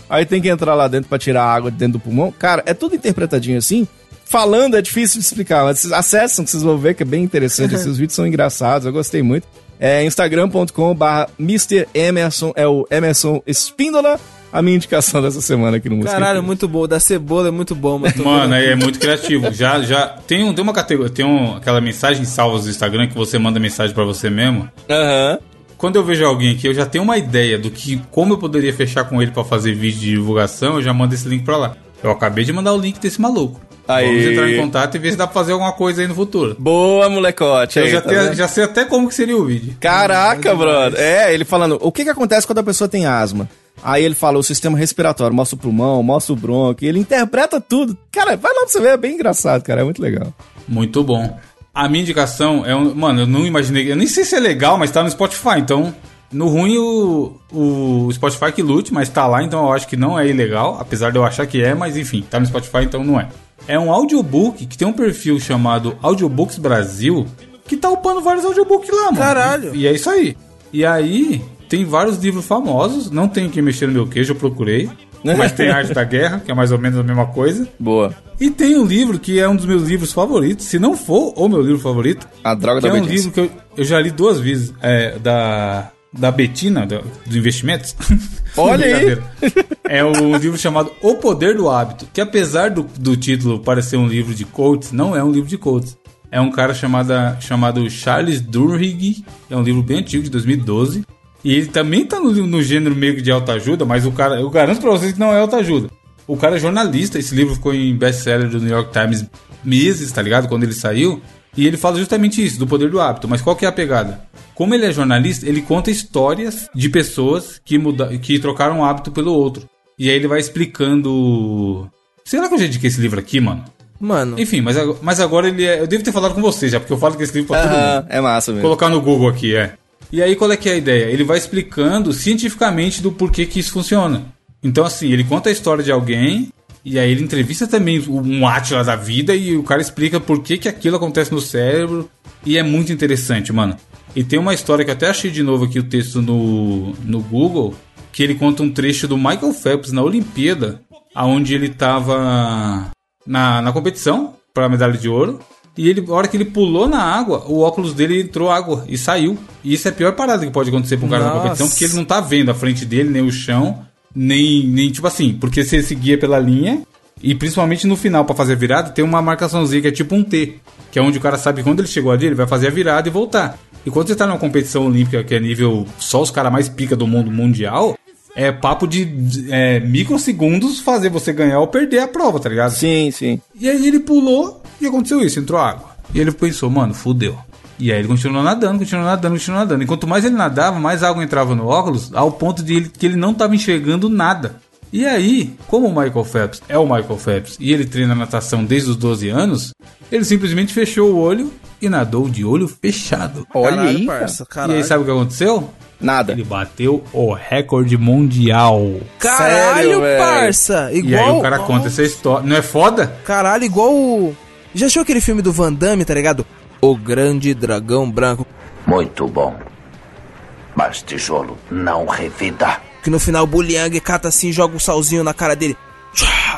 Aí tem que entrar lá dentro pra tirar a água de dentro do pulmão. Cara, é tudo interpretadinho assim. Falando é difícil de explicar, mas vocês acessam que vocês vão ver que é bem interessante. Esses vídeos são engraçados, eu gostei muito. É instagram.com barra Mr. Emerson, é o Emerson Espíndola, a minha indicação dessa semana aqui no Música Caralho, muito bom. Da cebola é muito bom, Mano, vendo aí é muito criativo. Já, já tem, um, tem uma categoria, tem um, aquela mensagem salvas do Instagram que você manda mensagem pra você mesmo. Aham. Quando eu vejo alguém aqui, eu já tenho uma ideia do que como eu poderia fechar com ele pra fazer vídeo de divulgação, eu já mando esse link pra lá. Eu acabei de mandar o link desse maluco. Aí. Vamos entrar em contato e ver se dá pra fazer alguma coisa aí no futuro. Boa, molecote. Eu aí, já, tá tenho- já sei até como que seria o vídeo. Caraca, brother. É, ele falando, o que que acontece quando a pessoa tem asma? Aí ele fala o sistema respiratório, mostra o pulmão, mostra o bronco, e ele interpreta tudo. Cara, vai lá pra você ver, é bem engraçado, cara, é muito legal. Muito bom. A minha indicação é um. Mano, eu não imaginei. Eu nem sei se é legal, mas tá no Spotify. Então, no ruim, o, o Spotify que lute, mas tá lá, então eu acho que não é ilegal. Apesar de eu achar que é, mas enfim, tá no Spotify, então não é. É um audiobook que tem um perfil chamado Audiobooks Brasil que tá upando vários audiobooks lá, mano. Caralho. E, e é isso aí. E aí, tem vários livros famosos. Não tem que mexer no meu queijo, eu procurei. Mas tem Arte da Guerra, que é mais ou menos a mesma coisa. Boa. E tem um livro que é um dos meus livros favoritos, se não for o meu livro favorito. A Droga da é um livro que eu, eu já li duas vezes, é, da, da Betina, do, dos investimentos. Olha aí! É um livro chamado O Poder do Hábito, que apesar do, do título parecer um livro de coaches, não é um livro de coaches. É um cara chamado, chamado Charles Duhigg, é um livro bem antigo, de 2012. E ele também tá no, no gênero meio que de autoajuda, mas o cara, eu garanto pra vocês que não é autoajuda. O cara é jornalista, esse livro ficou em best-seller do New York Times meses, tá ligado? Quando ele saiu. E ele fala justamente isso, do poder do hábito. Mas qual que é a pegada? Como ele é jornalista, ele conta histórias de pessoas que, muda, que trocaram um hábito pelo outro. E aí ele vai explicando. Será que eu já indiquei esse livro aqui, mano? Mano. Enfim, mas, mas agora ele é. Eu devo ter falado com você já, porque eu falo que esse livro pra todo mundo. É massa mesmo. Colocar no Google aqui, é. E aí qual é que é a ideia? Ele vai explicando cientificamente do porquê que isso funciona. Então, assim, ele conta a história de alguém, e aí ele entrevista também um Átila da vida, e o cara explica por que, que aquilo acontece no cérebro. E é muito interessante, mano. E tem uma história que eu até achei de novo aqui o texto no, no Google, que ele conta um trecho do Michael Phelps na Olimpíada, aonde ele tava na, na competição para medalha de ouro. E ele, a hora que ele pulou na água, o óculos dele entrou água e saiu. E isso é a pior parada que pode acontecer pra um cara na competição, porque ele não tá vendo a frente dele, nem o chão, nem, nem tipo assim, porque se ele seguia pela linha, e principalmente no final, para fazer a virada, tem uma marcaçãozinha que é tipo um T, que é onde o cara sabe que quando ele chegou ali, ele vai fazer a virada e voltar. E quando você tá numa competição olímpica que é nível só os caras mais pica do mundo mundial, é papo de é, microsegundos fazer você ganhar ou perder a prova, tá ligado? Sim, sim. E aí ele pulou e aconteceu isso, entrou água. E ele pensou, mano, fudeu. E aí ele continuou nadando, continuou nadando, continuou nadando. E quanto mais ele nadava, mais água entrava no óculos, ao ponto de ele, que ele não estava enxergando nada. E aí, como o Michael Phelps é o Michael Phelps e ele treina natação desde os 12 anos, ele simplesmente fechou o olho e nadou de olho fechado. Olha Caralho, aí, parça. E aí sabe o que aconteceu? Nada. Ele bateu o recorde mundial. Caralho, Sério, parça. Igual. E aí o cara conta essa história. Não é foda? Caralho, igual o. Já achou aquele filme do Van Damme, tá ligado? O Grande Dragão Branco. Muito bom. Mas tijolo não revida. Que no final o Buliang cata assim e joga um salzinho na cara dele.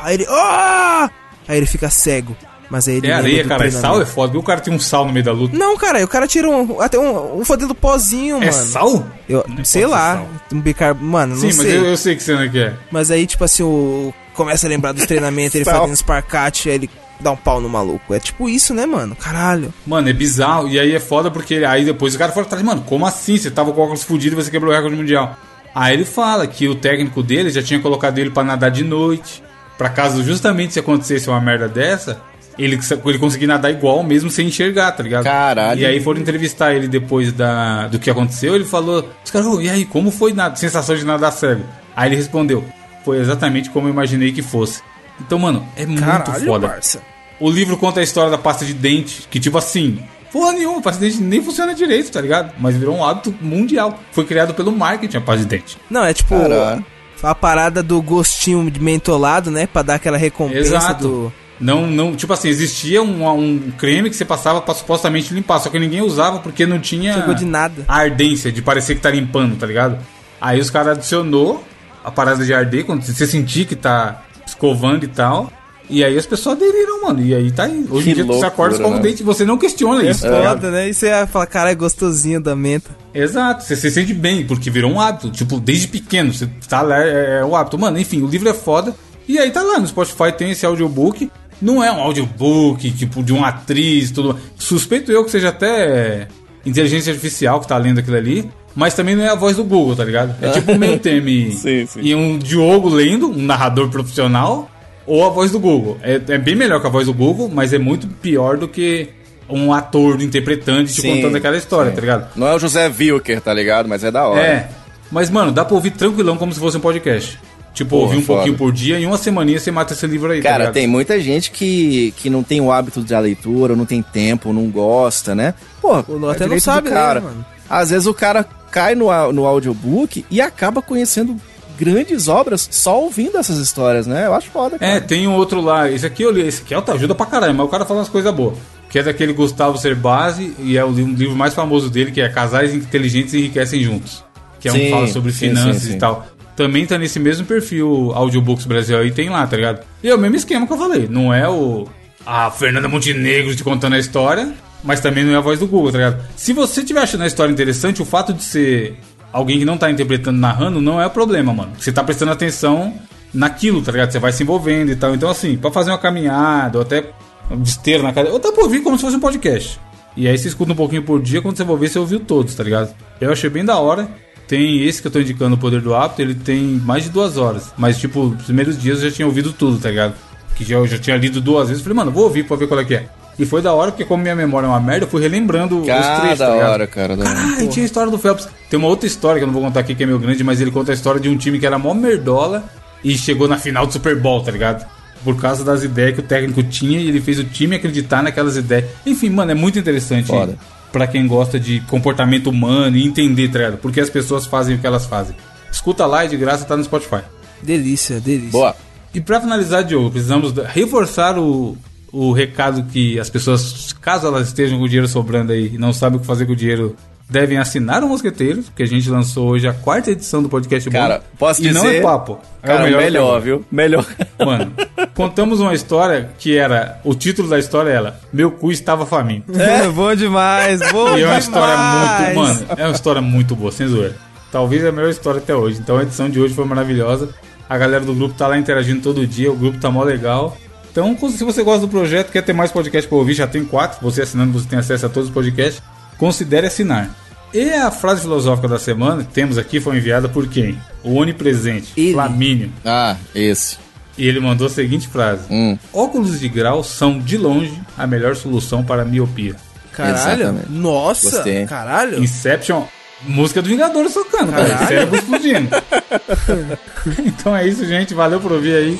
Aí ele. Ah! Aí ele fica cego. Mas aí ele. É areia, cara. E sal é foda. Porque o cara tem um sal no meio da luta. Não, cara, aí o cara tira um, até um, um fodendo pozinho, É mano. sal? Eu, Não sei ser lá, sal. um bicar... Mano, não Sim, mas sei. eu, eu sei que cena que é. Mas aí, tipo assim, o. Começa a lembrar dos treinamentos, ele fazendo esparcate, aí ele dá um pau no maluco. É tipo isso, né, mano? Caralho. Mano, é bizarro. E aí é foda porque aí depois o cara fala atrás, mano, como assim? Você tava com o óculos fudido e você quebrou o recorde mundial. Aí ele fala que o técnico dele já tinha colocado ele pra nadar de noite. Pra caso justamente se acontecesse uma merda dessa, ele, ele conseguir nadar igual mesmo sem enxergar, tá ligado? Caralho. E aí foram entrevistar ele depois da, do que aconteceu. Ele falou: Os caras, "Ô, e aí, como foi a sensação de nadar cego? Aí ele respondeu: Foi exatamente como eu imaginei que fosse. Então, mano, é muito Caralho, foda. parça. O livro conta a história da pasta de dente, que tipo assim, porra nenhuma, a pasta de dente nem funciona direito, tá ligado? Mas virou um hábito mundial. Foi criado pelo marketing a pasta de dente. Não, é tipo. Caralho. A parada do gostinho de mentolado, né? Pra dar aquela recompensa Exato. do. Não, não, tipo assim, existia um, um creme que você passava pra supostamente limpar, só que ninguém usava porque não tinha Chegou de nada. a ardência de parecer que tá limpando, tá ligado? Aí os caras adicionou a parada de arder, quando você sentir que tá escovando e tal. E aí as pessoas aderiram, mano. E aí tá aí. Hoje Que em dia você acorda, loucura, escova o né? dente e você não questiona É isso, tá foda, né? E você fala, cara, é gostosinho da menta. Exato, você se sente bem, porque virou um hábito. Tipo, desde pequeno, você tá lá, é, é o hábito. Mano, enfim, o livro é foda. E aí tá lá no Spotify, tem esse audiobook. Não é um audiobook, tipo, de uma atriz, tudo. Suspeito eu que seja até inteligência artificial que tá lendo aquilo ali. Mas também não é a voz do Google, tá ligado? É tipo um e, Sim, sim. e um Diogo lendo, um narrador profissional, ou a voz do Google. É, é bem melhor que a voz do Google, mas é muito pior do que um ator interpretando e te Sim, contando aquela história, sim. tá ligado? Não é o José Wilker, tá ligado? Mas é da hora. É. Mas, mano, dá pra ouvir tranquilão como se fosse um podcast. Tipo, Porra, ouvir um foda. pouquinho por dia e em uma semaninha você mata esse livro aí, tá Cara, ligado? tem muita gente que, que não tem o hábito da leitura, não tem tempo, não gosta, né? Pô, Ou até não sabe ler, cara. mano. Às vezes o cara cai no, no audiobook e acaba conhecendo grandes obras só ouvindo essas histórias, né? Eu acho foda, cara. É, tem um outro lá. Esse aqui eu li, esse aqui é autoajuda pra caralho, mas o cara fala umas coisas boas. Que é daquele Gustavo Cerbasi e é o li- um livro mais famoso dele, que é Casais Inteligentes Enriquecem Juntos. Que é um Sim, que fala sobre sim, finanças sim, sim. e tal. também tá nesse mesmo perfil Audiobooks Brasil aí, tem lá, tá ligado? E é o mesmo esquema que eu falei, não é o a Fernanda Montenegro te contando a história, mas também não é a voz do Google, tá ligado? Se você estiver achando a história interessante, o fato de ser alguém que não tá interpretando, narrando, não é o problema, mano. Você tá prestando atenção naquilo, tá ligado? Você vai se envolvendo e tal. Então, assim, pra fazer uma caminhada, ou até de esteira na casa, ou dá pra ouvir como se fosse um podcast. E aí você escuta um pouquinho por dia, quando você for ver, você ouviu todos, tá ligado? Eu achei bem da hora. Tem esse que eu tô indicando, o Poder do Hábito, ele tem mais de duas horas. Mas, tipo, os primeiros dias eu já tinha ouvido tudo, tá ligado? Que já, eu já tinha lido duas vezes. Falei, mano, vou ouvir pra ver qual é que é. E foi da hora, porque como minha memória é uma merda, eu fui relembrando Cara, os trechos, da tá ligado? hora, cara. Da hora. Ah, e tinha a história do Phelps. Tem uma outra história que eu não vou contar aqui, que é meio grande, mas ele conta a história de um time que era mó merdola e chegou na final do Super Bowl, tá ligado? Por causa das ideias que o técnico tinha e ele fez o time acreditar naquelas ideias. Enfim, mano, é muito interessante Foda. pra quem gosta de comportamento humano e entender, tá ligado? Porque as pessoas fazem o que elas fazem. Escuta lá e de graça tá no Spotify. Delícia, delícia. Boa. E pra finalizar, Diogo, precisamos reforçar o, o recado que as pessoas, caso elas estejam com o dinheiro sobrando aí e não sabem o que fazer com o dinheiro, devem assinar o Mosqueteiros, porque a gente lançou hoje a quarta edição do podcast Bom. Cara, posso e dizer... não é papo. É Cara, o melhor, melhor, que viu? Melhor. Mano, contamos uma história que era. O título da história era Meu cu estava faminto. É, bom demais, bom E é uma demais. história muito. Mano, é uma história muito boa, sem zoeira. Talvez a melhor história até hoje. Então a edição de hoje foi maravilhosa. A galera do grupo tá lá interagindo todo dia, o grupo tá mó legal. Então, se você gosta do projeto, quer ter mais podcast pra ouvir, já tem quatro. Você assinando, você tem acesso a todos os podcasts. Considere assinar. E a frase filosófica da semana que temos aqui foi enviada por quem? O onipresente, Ele. Flamínio. Ah, esse. E ele mandou a seguinte frase: Hum. Óculos de grau são, de longe, a melhor solução para a miopia. Caralho, Exatamente. nossa, Gostei. caralho. Inception, música do Vingadores tocando, cara. Cérebro explodindo. então é isso, gente. Valeu por ouvir aí.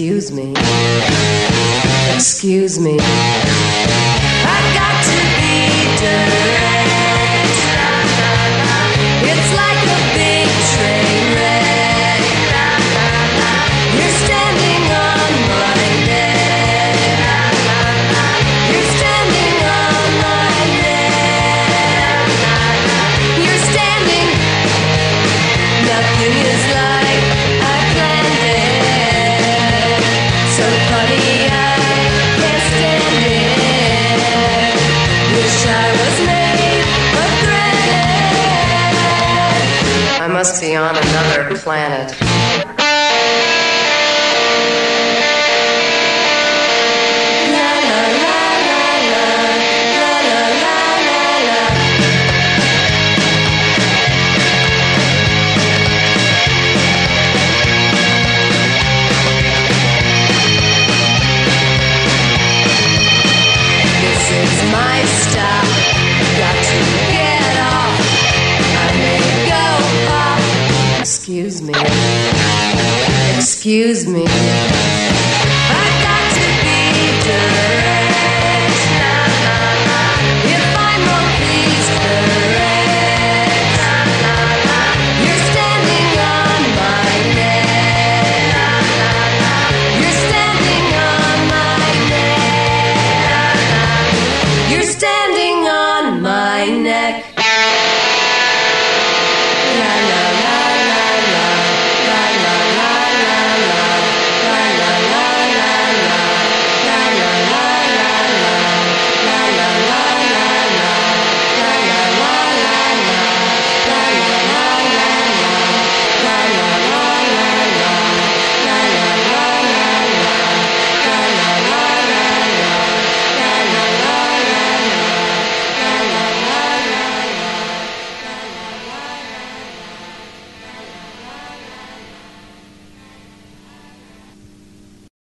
Excuse me. Excuse me. I've got to be direct.